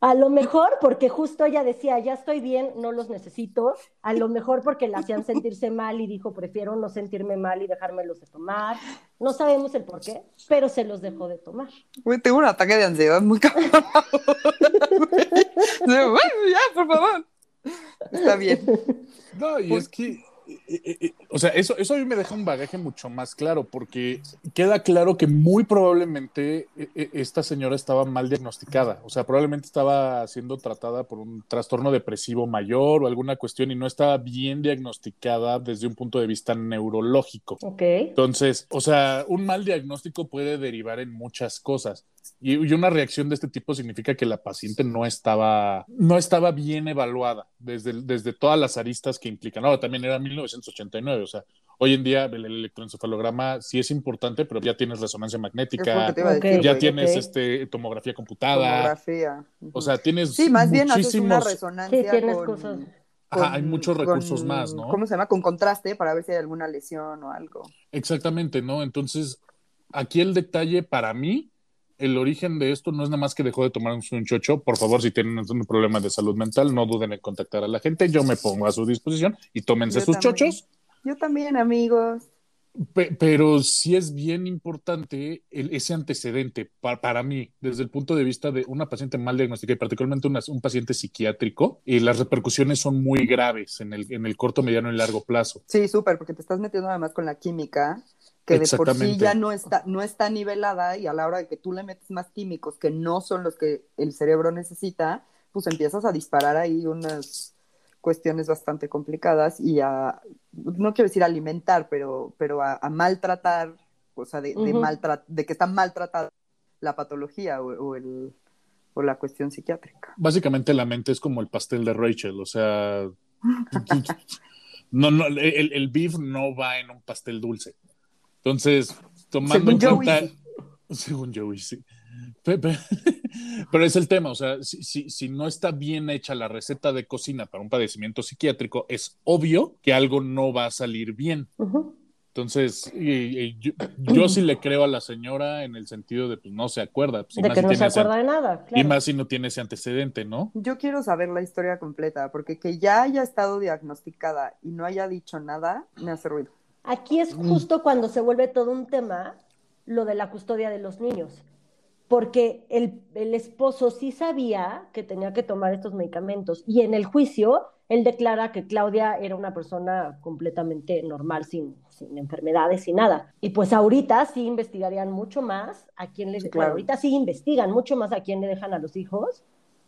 A lo mejor porque justo ella decía, ya estoy bien, no los necesito. A lo mejor porque la hacían sentirse mal y dijo, prefiero no sentirme mal y dejármelos de tomar. No sabemos el por qué, pero se los dejó de tomar. Tengo un ataque de ansiedad muy cabrón. Ya, por favor. Está bien. No, y es que, o sea, eso, eso a mí me deja un bagaje mucho más claro, porque queda claro que muy probablemente eh, eh, esta señora estaba mal diagnosticada, o sea, probablemente estaba siendo tratada por un trastorno depresivo mayor o alguna cuestión y no estaba bien diagnosticada desde un punto de vista neurológico. Ok. Entonces, o sea, un mal diagnóstico puede derivar en muchas cosas. Y, y una reacción de este tipo significa que la paciente no estaba, no estaba bien evaluada desde, desde todas las aristas que implican. Ahora, también era 1989, o sea, hoy en día el electroencefalograma sí es importante, pero ya tienes resonancia magnética, decir, ya güey. tienes este, tomografía computada, Tomografía. o sea, tienes Sí, más bien haces una resonancia Sí, tienes con, cosas. Ajá, hay muchos recursos con- más, ¿no? ¿Cómo se llama? Con contraste para ver si hay alguna lesión o algo. Exactamente, ¿no? Entonces, aquí el detalle para mí, el origen de esto no es nada más que dejó de tomar un, chocho. Por favor, si tienen un problema de salud mental, no duden en contactar a la gente. Yo me pongo a su disposición y tómense Yo sus también. chochos. Yo también, amigos. Pe- pero sí es bien importante el- ese antecedente pa- para mí, desde el punto de vista de una paciente mal diagnosticada y particularmente una- un paciente psiquiátrico, y las repercusiones son muy graves en el, en el corto, mediano y largo plazo. Sí, súper, porque te estás metiendo además con la química, que de por sí ya no está, no está nivelada y a la hora de que tú le metes más químicos que no son los que el cerebro necesita, pues empiezas a disparar ahí unas cuestiones bastante complicadas y a, no quiero decir alimentar, pero, pero a, a maltratar, o sea, de, de, Ujú. maltra- de que está maltratada la patología o, o el, o la cuestión psiquiátrica. Básicamente la mente es como el pastel de Rachel, o sea, no, no, el, el beef no va en un pastel dulce. Entonces, tomando Según en cuenta, según Joey, sí. Pe- pe- Pero es el tema, o sea, si, si, si no está bien hecha la receta de cocina para un padecimiento psiquiátrico, es obvio que algo no va a salir bien. Entonces, y- y yo, yo sí le creo a la señora en el sentido de, pues no se acuerda. pues, De que si no se ese- acuerda de nada. Y más si no tiene ese antecedente, ¿no? Yo quiero saber la historia completa, porque que ya haya estado diagnosticada y no haya dicho nada, me hace ruido. Aquí es justo cuando se vuelve todo un tema lo de la custodia de los niños, porque el, el esposo sí sabía que tenía que tomar estos medicamentos y en el juicio él declara que Claudia era una persona completamente normal, sin, sin enfermedades, sin nada. Y pues ahorita sí investigarían mucho más a quién le... Sí, bueno, claro. ahorita sí investigan mucho más a quién le dejan a los hijos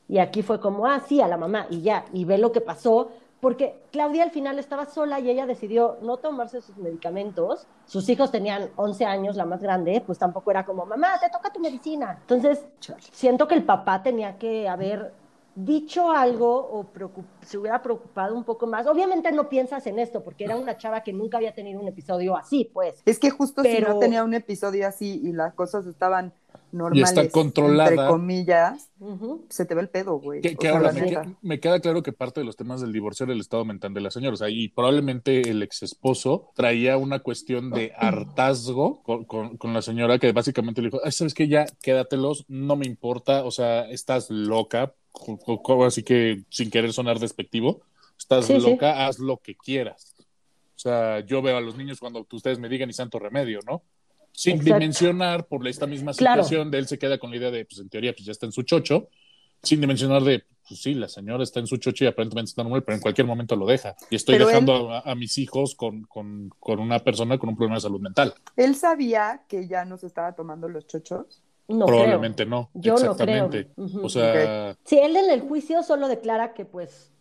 y aquí fue como, ah, sí, a la mamá y ya, y ve lo que pasó, porque Claudia al final estaba sola y ella decidió no tomarse sus medicamentos. Sus hijos tenían 11 años, la más grande, pues tampoco era como, mamá, te toca tu medicina. Entonces, siento que el papá tenía que haber dicho algo o se hubiera preocupado un poco más. Obviamente no piensas en esto, porque era una chava que nunca había tenido un episodio así, pues. Es que justo si no tenía un episodio así y las cosas estaban normales, está controlada. entre comillas, Ujú. se te ve el pedo, güey. Que, ahora me, neta. que- me queda claro que parte de los temas del divorcio era el estado mental de la señora. O sea, y probablemente el ex esposo traía una cuestión de hartazgo con, con- con la señora que básicamente le dijo: Ay, ¿sabes qué? Ya quédatelos, no me importa. O sea, estás loca. Así que sin querer sonar despectivo, estás Sí, sí. loca, haz lo que quieras. O sea, yo veo a los niños cuando ustedes me digan y santo remedio, ¿no? Sin Exacto. dimensionar por esta misma Claro. situación de él se queda con la idea de, pues en teoría, pues ya está en su chocho, sin dimensionar de, pues sí, la señora está en su chocho y aparentemente está normal, pero en cualquier momento lo deja. Y estoy Pero dejando a, a mis hijos con, con, con una persona con un problema de salud mental. Él sabía que ya no se estaba tomando los chochos. No Probablemente no. Yo no Exactamente. creo. Ujú. O sea, Sí, él en el juicio solo declara que pues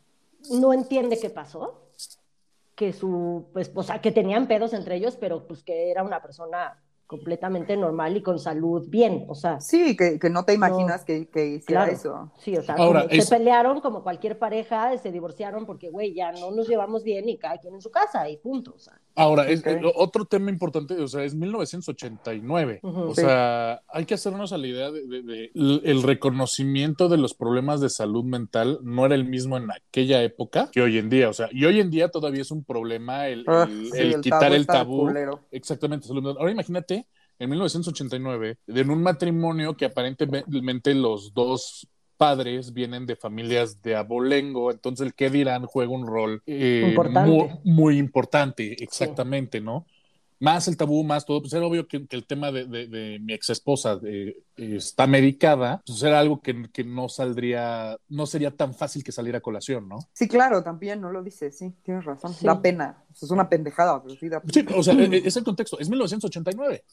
no entiende qué pasó, que su pues, esposa, que tenían pedos entre ellos, pero pues que era una persona completamente normal y con salud bien, o sea, Sí, que, que no te imaginas que, que hiciera claro. eso. Sí, o sea, Ahora, como es- se pelearon como cualquier pareja, se divorciaron porque, güey, ya no nos llevamos bien y cada quien en su casa y punto, o sea. Ahora, es, otro tema importante, o sea, es 1989. Ujú. o Sí. sea, hay que hacernos a la idea de, de- de- l- el reconocimiento de los problemas de salud mental no era el mismo en aquella época que hoy en día. O sea, y hoy en día todavía es un problema el, Ah, el- sí, el quitar el tabú. Exactamente, salud mental. Ahora imagínate, en 1989, en un matrimonio que aparentemente los dos padres vienen de familias de abolengo, entonces el qué dirán juega un rol eh, Importante. Muy, muy importante, exactamente, ¿no? Más el tabú, más todo, pues era obvio que, que el tema de, de- de mi ex esposa está medicada, pues era algo que, que no saldría, no sería tan fácil que saliera a colación, ¿no? Sí, claro, también, no lo dices, sí, tienes razón. Sí. Da pena. Es una pendejada, pero sí da pena. Sí, o sea, e- e- es el contexto, es 1989.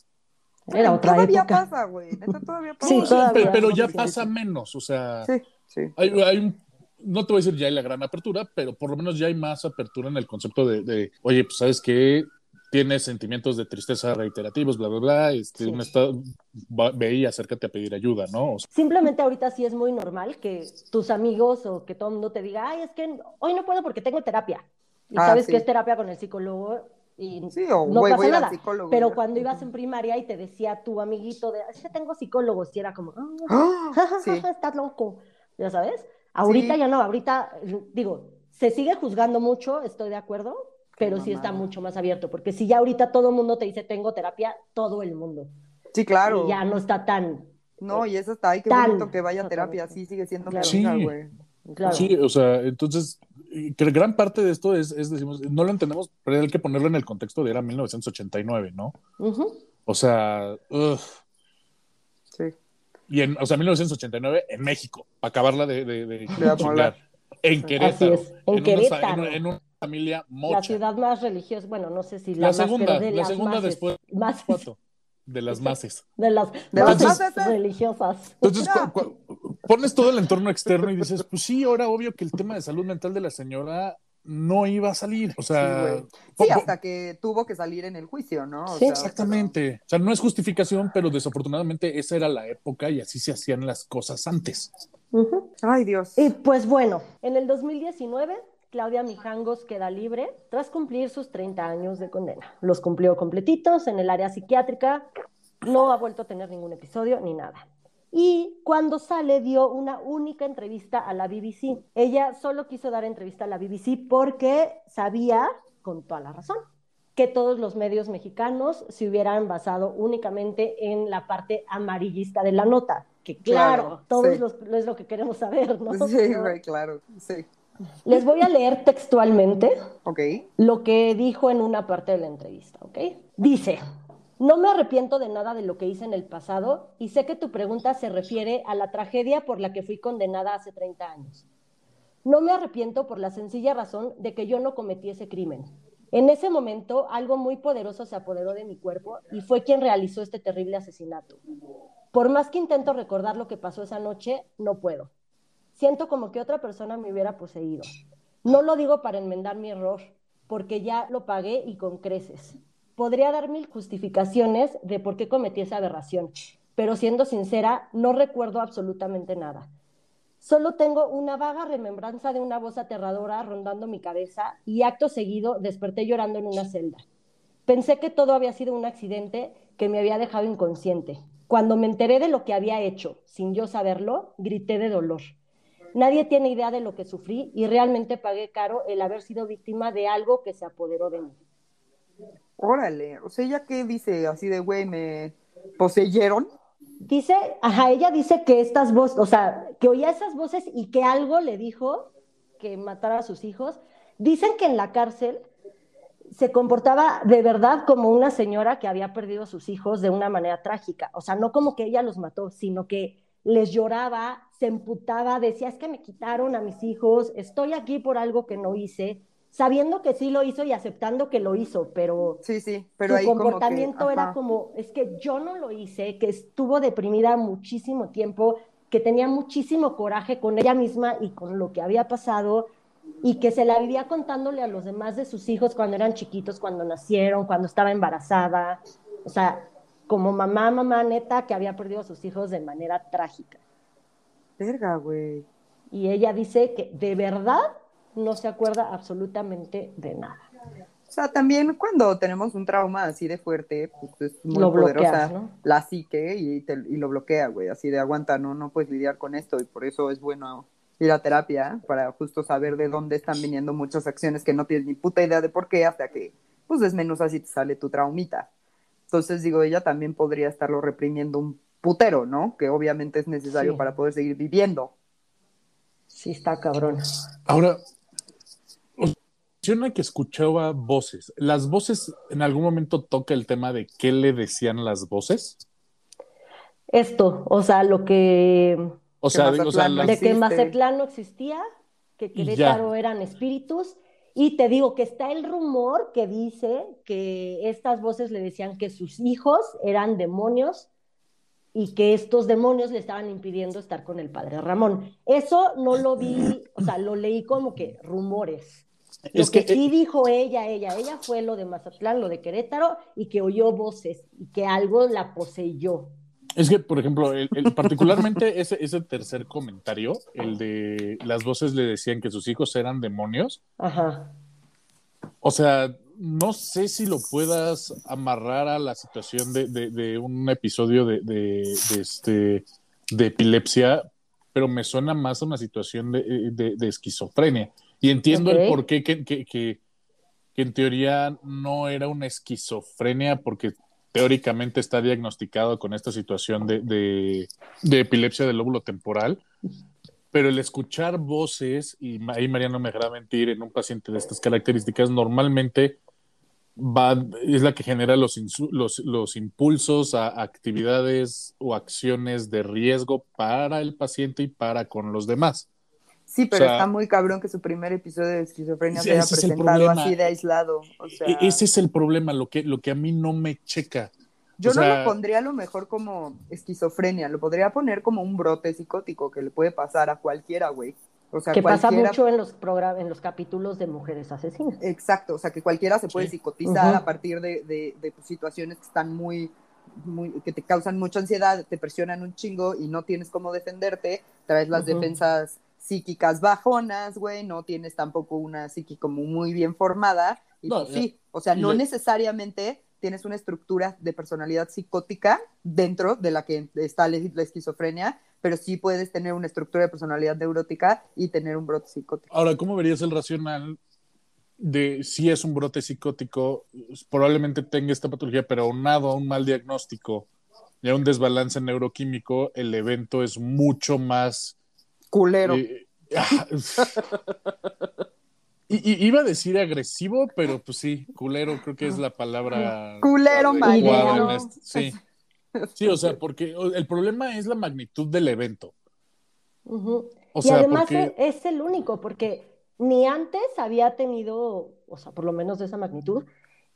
Era otra todavía época. pasa, güey. Todavía pasa. Sí, o sea, todavía, pe- pero ya sí, pasa sí. menos, o sea, Sí, sí. hay, hay un, no te voy a decir ya hay la gran apertura, pero por lo menos ya hay más apertura en el concepto de, de, oye, pues sabes que tienes sentimientos de tristeza reiterativos, bla, bla, bla, este, Sí. un estado, va- ve y acércate a pedir ayuda, ¿no? O sea, Simplemente ahorita sí es muy normal que tus amigos o que todo el mundo te diga, ay, es que hoy no puedo porque tengo terapia. Y Ah, sabes sí. que es terapia con el psicólogo y Sí, o no güey, pasa voy nada. psicólogo. Pero ya. cuando ibas en primaria y te decía tu amiguito de, es que tengo psicólogos, y era como, ah, ¡Ah! Sí. estás loco, ya sabes. Ahorita Sí. ya no, ahorita, digo, se sigue juzgando mucho, estoy de acuerdo, pero sí está mucho más abierto, porque si ya ahorita todo el mundo te dice tengo terapia, todo el mundo, Sí, claro. y ya no está tan, No, y eso está, ay, qué Tan- bonito que vaya a terapia, sí, sigue siendo Claro. mi amiga, Sí. güey. Claro. Sí, o sea, entonces, eh, que gran parte de esto es, es, decimos, no lo entendemos, pero hay que ponerlo en el contexto de era 1989, ¿no? Ujú. O sea, ugh. Sí. y en, o sea, 1989 en México, para acabarla de, de, de chingar. En Querétaro. en una- Querétaro. en, en una familia La mocha. ciudad más religiosa, bueno, no sé si la, La más, segunda, pero de la las segunda después de las mases. de las De las mases mases. religiosas. Entonces, Mira. cu- cu- pones todo el entorno externo y dices, pues sí, ahora obvio que el tema de salud mental de la señora no iba a salir. O Sí, sea, Sí, po- hasta que tuvo que salir en el juicio, ¿no? O Sí, sea, exactamente. O sea, no es justificación, pero desafortunadamente esa era la época y así se hacían las cosas antes. Ay, Dios. Y pues bueno, en el 2019, Claudia Mijangos queda libre tras cumplir sus 30 años de condena. Los cumplió completitos en el área psiquiátrica, no ha vuelto a tener ningún episodio ni nada. Y cuando sale dio una única entrevista a la BBC. Ella solo quiso dar entrevista a la BBC porque sabía, con toda la razón, que todos los medios mexicanos se hubieran basado únicamente en la parte amarillista de la nota. Que claro, Claro, todos sí. los, es lo que queremos saber, ¿no? Sí, güey, claro. Sí. Les voy a leer textualmente lo que dijo en una parte de la entrevista, ¿ok? Dice, no me arrepiento de nada de lo que hice en el pasado y sé que tu pregunta se refiere a la tragedia por la que fui condenada hace 30 años. No me arrepiento por la sencilla razón de que yo no cometí ese crimen. En ese momento, algo muy poderoso se apoderó de mi cuerpo y fue quien realizó este terrible asesinato. Por más que intento recordar lo que pasó esa noche, no puedo. Siento como que otra persona me hubiera poseído. No lo digo para enmendar mi error, porque ya lo pagué y con creces. Podría dar mil justificaciones de por qué cometí esa aberración, pero siendo sincera, no recuerdo absolutamente nada. Solo tengo una vaga remembranza de una voz aterradora rondando mi cabeza y acto seguido desperté llorando en una celda. Pensé que todo había sido un accidente que me había dejado inconsciente. Cuando me enteré de lo que había hecho, sin yo saberlo, grité de dolor. Nadie tiene idea de lo que sufrí y realmente pagué caro el haber sido víctima de algo que se apoderó de mí. Órale. O sea, ¿ella qué dice? Así de, güey, me poseyeron. Dice, ajá, ella dice que estas voces, o sea, que oía esas voces y que algo le dijo que matara a sus hijos. Dicen que en la cárcel se comportaba de verdad como una señora que había perdido a sus hijos de una manera trágica. O sea, no como que ella los mató, sino que les lloraba, se emputaba, decía, es que me quitaron a mis hijos, estoy aquí por algo que no hice, sabiendo que sí lo hizo y aceptando que lo hizo, pero Sí, sí. Pero su ahí como que, comportamiento era como, es que yo no lo hice, que estuvo deprimida muchísimo tiempo, que tenía muchísimo coraje con ella misma y con lo que había pasado, y que se la vivía contándole a los demás de sus hijos cuando eran chiquitos, cuando nacieron, cuando estaba embarazada, o sea, como mamá, mamá neta, que había perdido a sus hijos de manera trágica. Verga, güey. Y ella dice que de verdad no se acuerda absolutamente de nada. O sea, también cuando tenemos un trauma así de fuerte, pues es muy Lo bloqueas, poderosa ¿no? la psique y, te- y lo bloquea, güey. Así de aguanta, no, no puedes lidiar con esto y por eso es bueno ir a terapia para justo saber de dónde están viniendo muchas acciones que no tienes ni puta idea de por qué hasta que pues desmenuzas y te sale tu traumita. Entonces digo, ella también podría estarlo reprimiendo un putero, ¿no? Que obviamente es necesario Sí. para poder seguir viviendo. Sí, está cabrón. Ahora, menciona que escuchaba voces. ¿Las voces en algún momento toca el tema de qué le decían las voces? Esto, o sea, lo que... O sea, Que de, o sea, de que. Mazatlán no existía, que ya. Querétaro eran espíritus. Y te digo que está el rumor que dice que estas voces le decían que sus hijos eran demonios y que estos demonios le estaban impidiendo estar con el padre Ramón. Eso no lo vi, o sea, lo leí como que rumores. Lo Es que, que, sí dijo ella, ella, ella fue lo de Mazatlán, lo de Querétaro, y que oyó voces y que algo la poseyó. Es que, por ejemplo, el- el- particularmente ese, ese tercer comentario, el de las voces le decían que sus hijos eran demonios. Ajá. O sea, no sé si lo puedas amarrar a la situación de, de- de un episodio de, este, de epilepsia, pero me suena más a una situación de, esquizofrenia. Y entiendo el por qué que, que- que- que en teoría no era una esquizofrenia, porque teóricamente está diagnosticado con esta situación de, de- epilepsia del lóbulo temporal. Pero el escuchar voces, y ahí María no me dejará mentir, en un paciente de estas características, normalmente va, es la que genera los, los impulsos a actividades o acciones de riesgo para el paciente y para con los demás. Sí, pero O sea- está muy cabrón que su primer episodio de esquizofrenia se haya ese es el presentado problema. así de aislado. O sea, E- Ese es el problema, lo que, lo que a mí no me checa. yo o no sea- lo pondría a lo mejor como esquizofrenia, lo podría poner como un brote psicótico que le puede pasar a cualquiera, güey. O sea, que pasa mucho en los programas, en los capítulos de mujeres asesinas. Exacto, o sea, que cualquiera se puede Sí. psicotizar a partir de, de- de situaciones que están muy, muy, que te causan mucha ansiedad, te presionan un chingo y no tienes cómo defenderte, traes las Ujú. defensas psíquicas bajonas, güey, no tienes tampoco una psiqui como muy bien formada, y No, pues sí, o sea, no necesariamente tienes una estructura de personalidad psicótica dentro de la que está la la esquizofrenia, pero sí puedes tener una estructura de personalidad neurótica y tener un brote psicótico. Ahora, ¿cómo verías el racional de si es un brote psicótico? Probablemente tenga esta patología, pero aunado a un mal diagnóstico y a un desbalance neuroquímico, el evento es mucho más Culero. Y, y- iba a decir agresivo, pero pues sí, culero creo que es la palabra Culero, marido. este- Sí. Sí, o sea, porque el problema es la magnitud del evento. O y además porque es el único, porque ni antes había tenido, o sea, por lo menos de esa magnitud,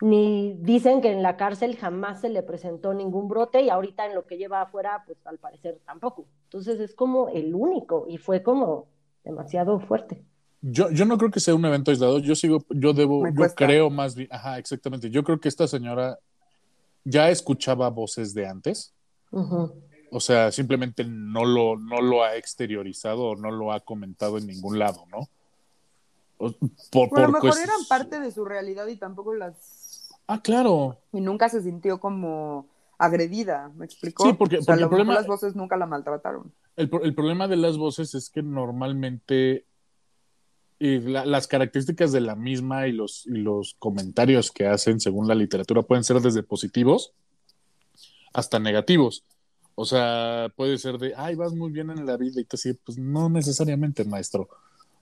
ni dicen que en la cárcel jamás se le presentó ningún brote y ahorita en lo que lleva afuera, pues al parecer tampoco. Entonces es como el único y fue como demasiado fuerte. yo, yo no creo que sea un evento aislado. Yo sigo, yo debo, yo creo más bien, ajá, exactamente. Yo creo que esta señora ya escuchaba voces de antes. O sea, simplemente no lo, no lo ha exteriorizado o no lo ha comentado en ningún lado, ¿no? Por, Bueno, a lo mejor eran parte de su realidad y tampoco las... Ah, claro. Y nunca se sintió como agredida, ¿me explicó? Sí, porque- O sea, porque el problema- las voces nunca la maltrataron. El, el problema de las voces es que normalmente y la- las características de la misma y los, y los comentarios que hacen según la literatura pueden ser desde positivos hasta negativos. O sea, puede ser de, ay, vas muy bien en la vida y te así, pues no necesariamente, maestro.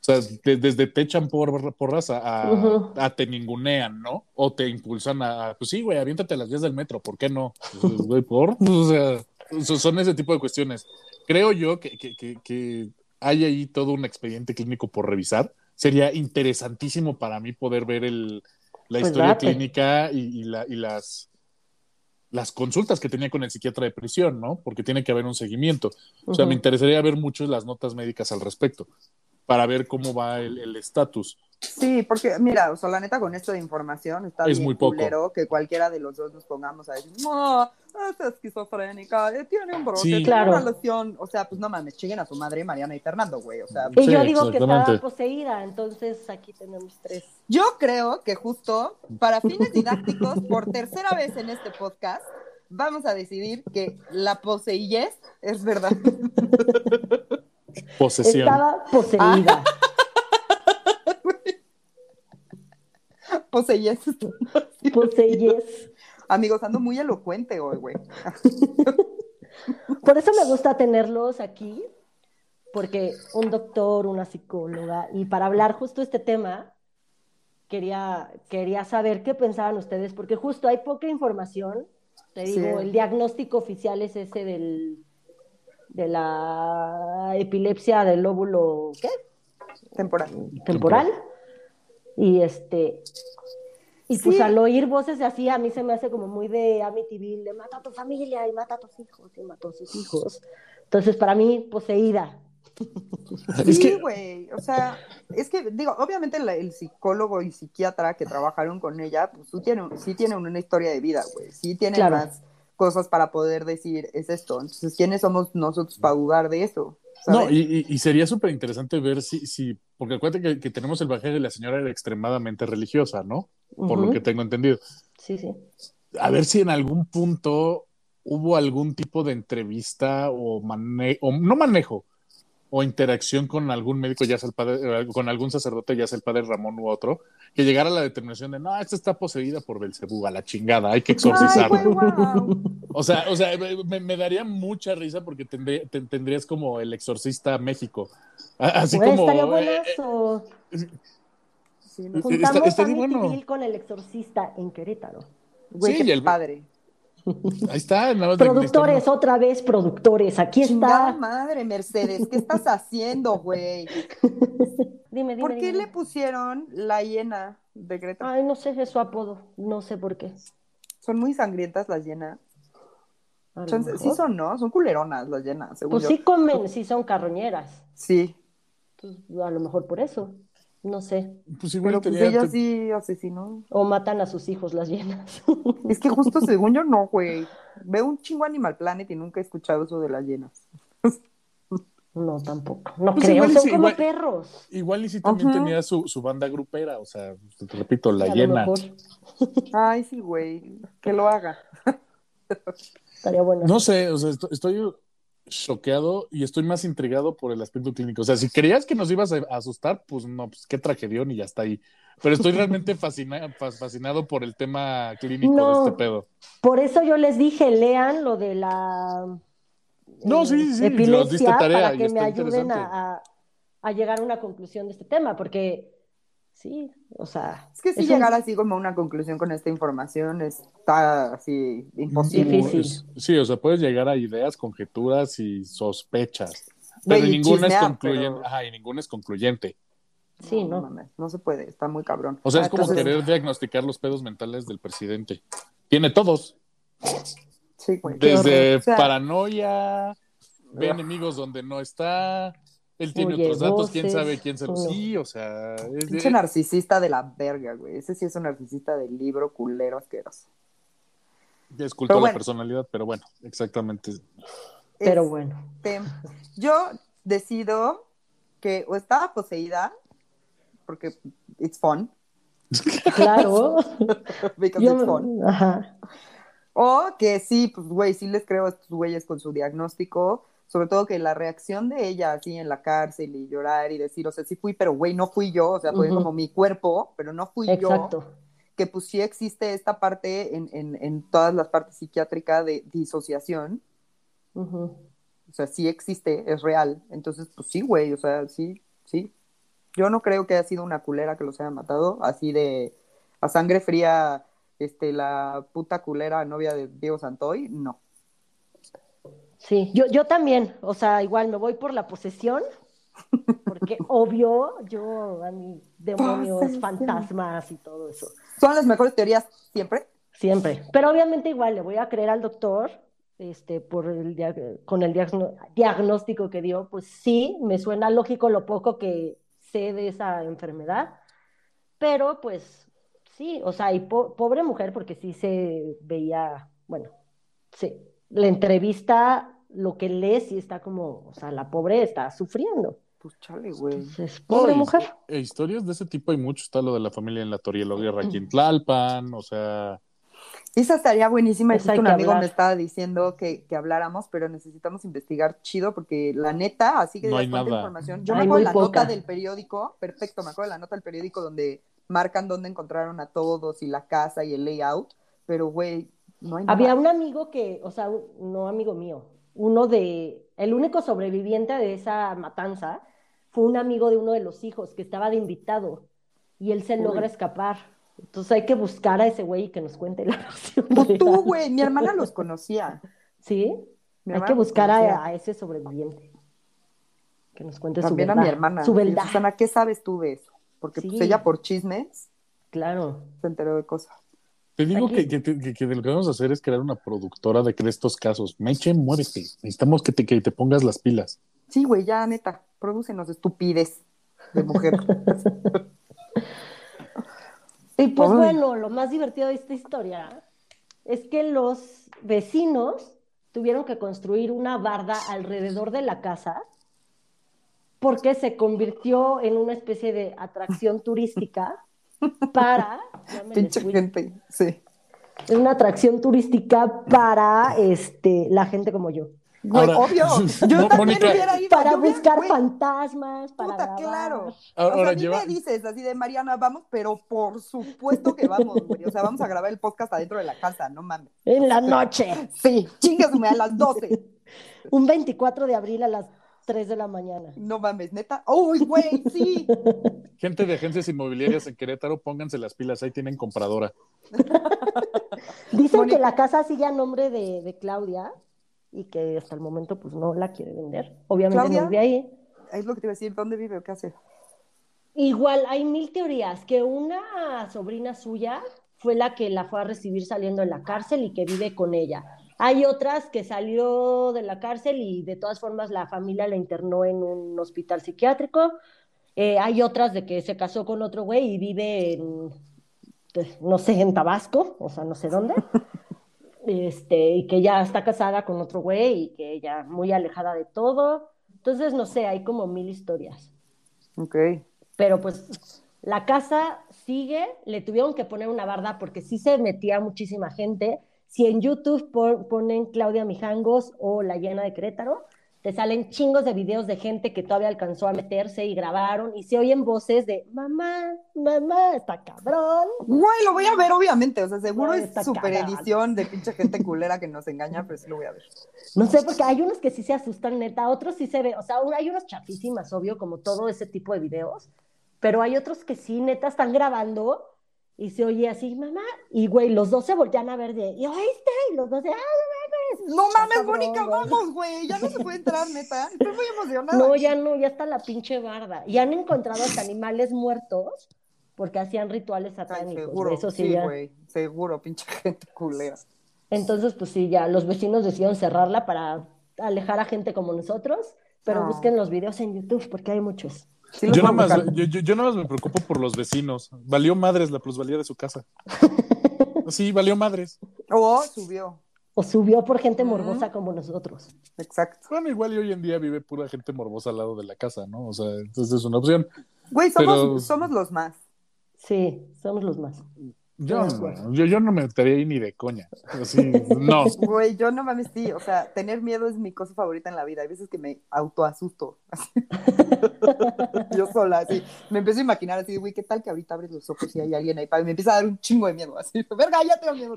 O sea, de- desde te echan por, porras a, a, te ningunean, ¿no? O te impulsan a, pues sí, güey, aviéntate a las vías del metro, ¿por qué no? Pues, güey, por, o sea, so- son ese tipo de cuestiones. Creo yo que, que, que, que hay ahí todo un expediente clínico por revisar. Sería interesantísimo para mí poder ver el, la Pues historia date. clínica y, y la- y las, las consultas que tenía con el psiquiatra de prisión, ¿no? Porque tiene que haber un seguimiento. O sea, me interesaría ver mucho las notas médicas al respecto para ver cómo va el el estatus. Sí, porque mira, o sea, la neta con esto de información está Es bien muy poco. culero que cualquiera de los dos nos pongamos a decir, no, es esquizofrénica, eh, tiene un brote, Sí. tiene Claro. una lesión. O sea, pues no mames, chinguen a su madre Mariana y Fernando, güey. O sea, Y Sí, yo digo que estaba poseída, entonces aquí tenemos tres. Yo creo que justo para fines didácticos, por tercera vez en este podcast, vamos a decidir que la poseillez es verdad. Posesión. Estaba poseída. poseillez. Poseíes. Amigos, ando muy elocuente hoy, güey. Por eso me gusta tenerlos aquí, porque un doctor, una psicóloga, y para hablar justo este tema, quería, quería saber qué pensaban ustedes, porque justo hay poca información. Te Sí. digo, el diagnóstico oficial es ese del, de la epilepsia del lóbulo, ¿qué? Temporal. temporal. Y este. Y Sí. pues al oír voces así, a mí se me hace como muy de Amityville, de mata a tu familia y mata a tus hijos y mata a sus hijos. Entonces, para mí, poseída. Es Sí, que- güey, o sea, es que, digo, obviamente la- el psicólogo y psiquiatra que trabajaron con ella, pues tú tienen, sí tienen una historia de vida, güey, sí tienen Claro. más cosas para poder decir, es esto. Entonces, ¿quiénes somos nosotros para dudar de eso? No, ¿sabes? y, y- y sería súper interesante ver si, si, porque acuérdate que, que tenemos el bagaje de la señora era extremadamente religiosa, ¿no? Por lo que tengo entendido. Sí, sí. A ver si en algún punto hubo algún tipo de entrevista o manejo, o no manejo, o interacción con algún médico, ya sea el padre, eh, con algún sacerdote, ya sea el padre Ramón u otro, que llegara a la determinación de, no, esta está poseída por Belcebú, a la chingada, hay que exorcizarla. wow. O sea, o sea, me, me daría mucha risa porque tendría- te- tendrías como el exorcista México. Así como. estaría eh, buenazo. Sí, no. Está- Juntamos estaría a bueno. Con el exorcista en Querétaro. Güey, Sí, y el- padre. Ahí está. nada más de- Productores, otra vez productores, aquí está. madre, Mercedes, ¿qué estás haciendo, güey? Dime, dime. ¿Por qué dime. le pusieron la hiena de Greta? Ay, no sé, es su apodo, no sé por qué. Son muy sangrientas las lo Son- sí son, ¿no? Son culeronas las hienas, según Pues yo. sí comen, sí son carroñeras. Sí, Pues, a lo mejor por eso. No sé. Pues igual pero pues ella te- sí asesinó. O matan a sus hijos las llenas. Es que justo según yo no, güey. Veo un chingo Animal Planet y nunca he escuchado eso de las llenas. No, tampoco. No Pues creo, igual son sí, como igual- perros. Igual y sí también Ajá. tenía su, su banda grupera, o sea, te repito, la llena. Ay, sí, güey. Que lo haga. estaría bueno. No sé, o sea, esto- estoy choqueado y estoy más intrigado por el aspecto clínico. O sea, si creías que nos ibas a asustar, pues no, pues qué tragedión y ya está ahí. Pero estoy realmente fascina- fa- fascinado por el tema clínico No. de este pedo. Por eso yo les dije, lean lo de la No, eh, sí, sí, epilepsia diste tarea para que me ayuden interesante. a, a- a llegar a una conclusión de este tema, porque sí, o sea, Es que si Es un- llegar así como a una conclusión con esta información está así imposible. Difícil. Sí, o sea, puedes llegar a ideas, conjeturas y sospechas. Pero y ninguna es concluyente. pero- Ajá, y ninguna es concluyente. sí, ¿no? mames, no se puede, está muy cabrón. O sea, Ah, es como entonces- querer diagnosticar los pedos mentales del presidente. Tiene todos. Sí, güey. Desde O sea, paranoia, ve Ugh. enemigos donde no está. Él tiene Oye, otros datos, quién sabe quién se los. Sí, o sea. es de- Pinche narcisista de la verga, güey. Ese sí es un narcisista del libro culero asqueroso. es culto Pero a la bueno. personalidad, pero bueno, exactamente. Pero Este, bueno. Yo decido que o estaba poseída, porque it's fun, Claro. because Yo- it's fun. ajá. O que sí, pues güey, sí les creo a estos güeyes con su diagnóstico, sobre todo que la reacción de ella así en la cárcel y llorar y decir, o sea, sí fui, pero güey, no fui yo, o sea, fue como mi cuerpo, pero no fui yo. Exacto. que pues sí existe esta parte en, en, en todas las partes psiquiátricas de disociación, o sea, sí existe, es real, entonces pues sí, güey, o sea, sí, sí. Yo no creo que haya sido una culera que los haya matado, así de a sangre fría, este, la puta culera novia de Diego Santoy, no. Sí, yo, yo también, o sea, igual me voy por la posesión, porque obvio, yo a mí demonios, Posesión. fantasmas y todo eso, Son las mejores teorías siempre. siempre. Pero obviamente igual le voy a creer al doctor, este, por el con el diagno- diagnóstico que dio, pues sí, me suena lógico lo poco que sé de esa enfermedad, pero pues sí, o sea, y po- pobre mujer, porque sí se veía, bueno, sí, la entrevista, lo que lee, sí está como, o sea, la pobre está sufriendo. Pues chale, güey. Entonces, pobre No, y- mujer. e historias de ese tipo hay mucho. Está lo de la familia en la Torielogía aquí en Tlalpan, o sea. Esa estaría buenísima. Y hay un amigo hablar. me estaba diciendo que, que habláramos, pero necesitamos investigar chido porque la neta, así que No hay nada. información. Yo Hay me acuerdo la poca. nota del periódico, perfecto, me acuerdo de la nota del periódico donde marcan dónde encontraron a todos y la casa y el layout, pero güey, no hay nada. Había un amigo que, o sea, no amigo mío, uno de, el único sobreviviente de esa matanza fue un amigo de uno de los hijos que estaba de invitado y él se Uy. logra escapar. Entonces hay que buscar a ese güey y que nos cuente la versión Pues tú, güey, mi hermana los conocía. ¿Sí? Mi Hay que buscar a, a ese sobreviviente. Que nos cuente También su a verdad. mi hermana. Su verdad. Susana, ¿qué sabes tú de eso? Porque pues, ella por chismes Claro. se enteró de cosas. Te digo que, que, que- que de lo que vamos a hacer es crear una productora de, de estos casos. Meche, muévete. Necesitamos que te, que te pongas las pilas. Sí, güey, ya, neta, prodúcenos estupidez de mujer. Y pues Ay. bueno, lo más divertido de esta historia es que los vecinos tuvieron que construir una barda alrededor de la casa porque se convirtió en una especie de atracción turística para, Pinche gente, sí. es una atracción turística para este, la gente como yo. Güey, Ahora- obvio. Yo también Mónica- hubiera ido. Para hubiera- buscar güey, fantasmas, para Puta, grabar. claro. Ahora, o sea, ahora a mí lleva- me dices así de Mariana, vamos, pero por supuesto que vamos, güey. O sea, vamos a grabar el podcast adentro de la casa, no mames. En la noche, Sí, chingasme a las 12. un 24 de abril a las 3 de la mañana. No mames, neta. Uy, güey, sí. Gente de agencias inmobiliarias en Querétaro, pónganse las pilas. Ahí tienen compradora. Dicen Mónica. que la casa sigue a nombre de, de Claudia y que hasta el momento pues no la quiere vender. Obviamente ¿Claudia? no vive ahí. Es lo que te iba a decir, ¿dónde vive o qué hace? Igual hay mil teorías, que una sobrina suya fue la que la fue a recibir saliendo de la cárcel y que vive con ella. Hay otras que salió de la cárcel y de todas formas la familia la internó en un hospital psiquiátrico. Eh, hay otras de que se casó con otro güey y vive en, pues, no sé, en Tabasco, o sea, no sé dónde. Este, y que ya está casada con otro güey y que ella muy alejada de todo. Entonces, no sé, hay como mil historias. Ok. Pero pues la casa sigue, le tuvieron que poner una barda porque sí se metía muchísima gente. Si en YouTube pon- ponen Claudia Mijangos o La Llena de Querétaro, te salen chingos de videos de gente que todavía alcanzó a meterse y grabaron y se oyen voces de mamá, mamá, está cabrón. Güey, lo voy a ver, obviamente. O sea, seguro Güey, es super edición de pinche gente culera que nos engaña, pero sí lo voy a ver. No sé, porque hay unos que sí se asustan, neta, otros sí se ve, o sea, hay unos chafísimas, obvio, como todo ese tipo de videos, pero hay otros que sí, neta, están grabando y se oye así, mamá, y güey, los dos se voltean a ver de, ¿y oíste? Y los dos de, ¡ah, no No Está mames, Mónica, güey. vamos, güey. Ya no se puede entrar, neta. Estoy muy emocionada. mames! No, ya no, ya está la pinche barda. Y han encontrado hasta animales muertos porque hacían rituales Ay, satánicos. seguro, eso sí, sí, ya. güey. Seguro, pinche gente culera. Entonces, pues sí, ya los vecinos decidieron cerrarla para alejar a gente como nosotros, pero No. busquen los videos en YouTube porque hay muchos. Sí Yo nada, más, yo, yo, yo nada más me preocupo por los vecinos. Valió madres la plusvalía de su casa. Sí, valió madres. Oh, subió. O subió por gente morbosa como nosotros. Exacto. Bueno, igual y hoy en día vive pura gente morbosa al lado de la casa, ¿no? O sea, entonces es una opción. Güey, somos, Pero- somos los más. Sí, somos los más. Yo, yo, yo no me metería ahí ni de coña. Así, no. Güey, yo no mames, sí. O sea, tener miedo es mi cosa favorita en la vida. Hay veces que me autoasusto. yo sola, así. Me empiezo a imaginar así, güey, ¿qué tal que ahorita abres los ojos y hay alguien ahí? Pa- Me empieza a dar un chingo de miedo. Así, verga, ya tengo miedo.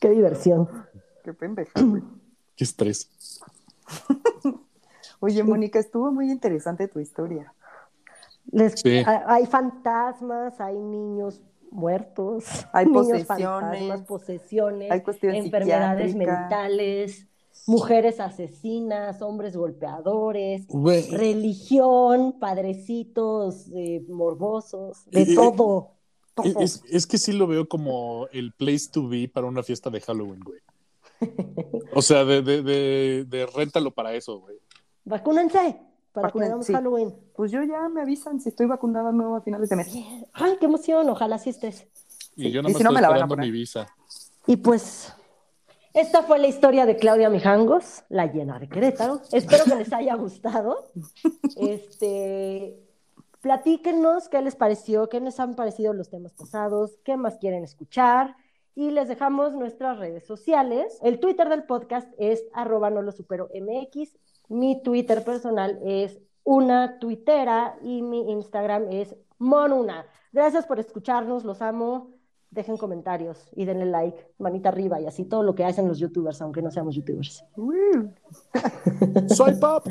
Qué diversión. Qué pendeja, güey. Qué estrés. Oye, Mónica, estuvo muy interesante tu historia. Les- Sí. ha- Hay fantasmas, hay niños muertos, Hay niños posesiones, fantasmas, posesiones, hay enfermedades mentales, mujeres asesinas, hombres golpeadores, religión, padrecitos eh, morbosos, de Y- todo. es, todo. es- es que sí lo veo como el place to be para una fiesta de Halloween, güey. O sea, de, de, de, de réntalo para eso, güey. Vacúnense para que hagamos sí. Halloween. Pues yo ya me avisan si estoy vacunada nuevo a finales de mes. Ay, qué emoción, ojalá sí estés. Y Sí, yo y nada más si no, estoy me la van a esperando poner. mi visa. Y pues, esta fue la historia de Claudia Mijangos, la llena de Querétaro. Espero que les haya gustado. Este, platíquenos qué les pareció, qué les han parecido los temas pasados, qué más quieren escuchar. Y les dejamos nuestras redes sociales. El Twitter del podcast es arroba no lo supero MX. Mi Twitter personal es una tuitera y mi Instagram es monuna. Gracias por escucharnos, los amo. dejen comentarios y denle like, manita arriba y así todo lo que hacen los youtubers, aunque no seamos youtubers. Soy Pop.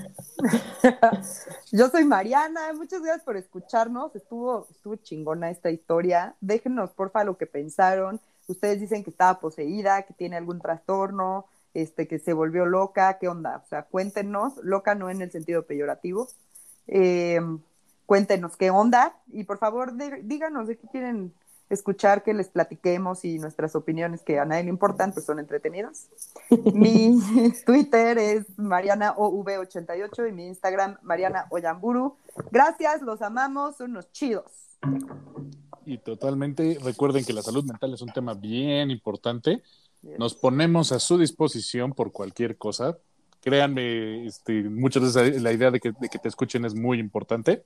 Yo soy Mariana, muchas gracias por escucharnos. Estuvo, estuvo chingona esta historia. Déjenos, porfa, lo que pensaron. Ustedes dicen que estaba poseída, que tiene algún trastorno, este, que se volvió loca, ¿qué onda? O sea, cuéntenos, loca no en el sentido peyorativo. Eh, cuéntenos qué onda y por favor de- díganos de qué quieren escuchar que les platiquemos y nuestras opiniones que a nadie le importan, pues son entretenidas. Mi Twitter es MarianaOV88 y mi Instagram Mariana Oyamburu. Gracias, los amamos, son unos chidos. Y totalmente, recuerden que la salud mental es un tema bien importante. Nos ponemos a su disposición por cualquier cosa. Créanme, este, muchas veces la idea de que, de que te escuchen es muy importante.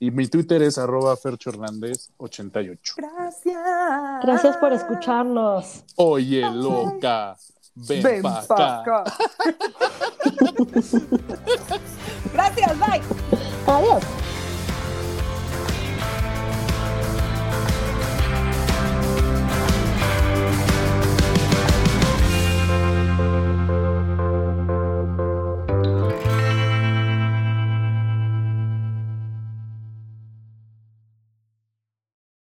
Y mi Twitter es arroba ferchohernández88. Gracias. Gracias por escucharnos. Oye, loca, ven, Ven pa' pa' acá. acá. Gracias, bye. Adiós.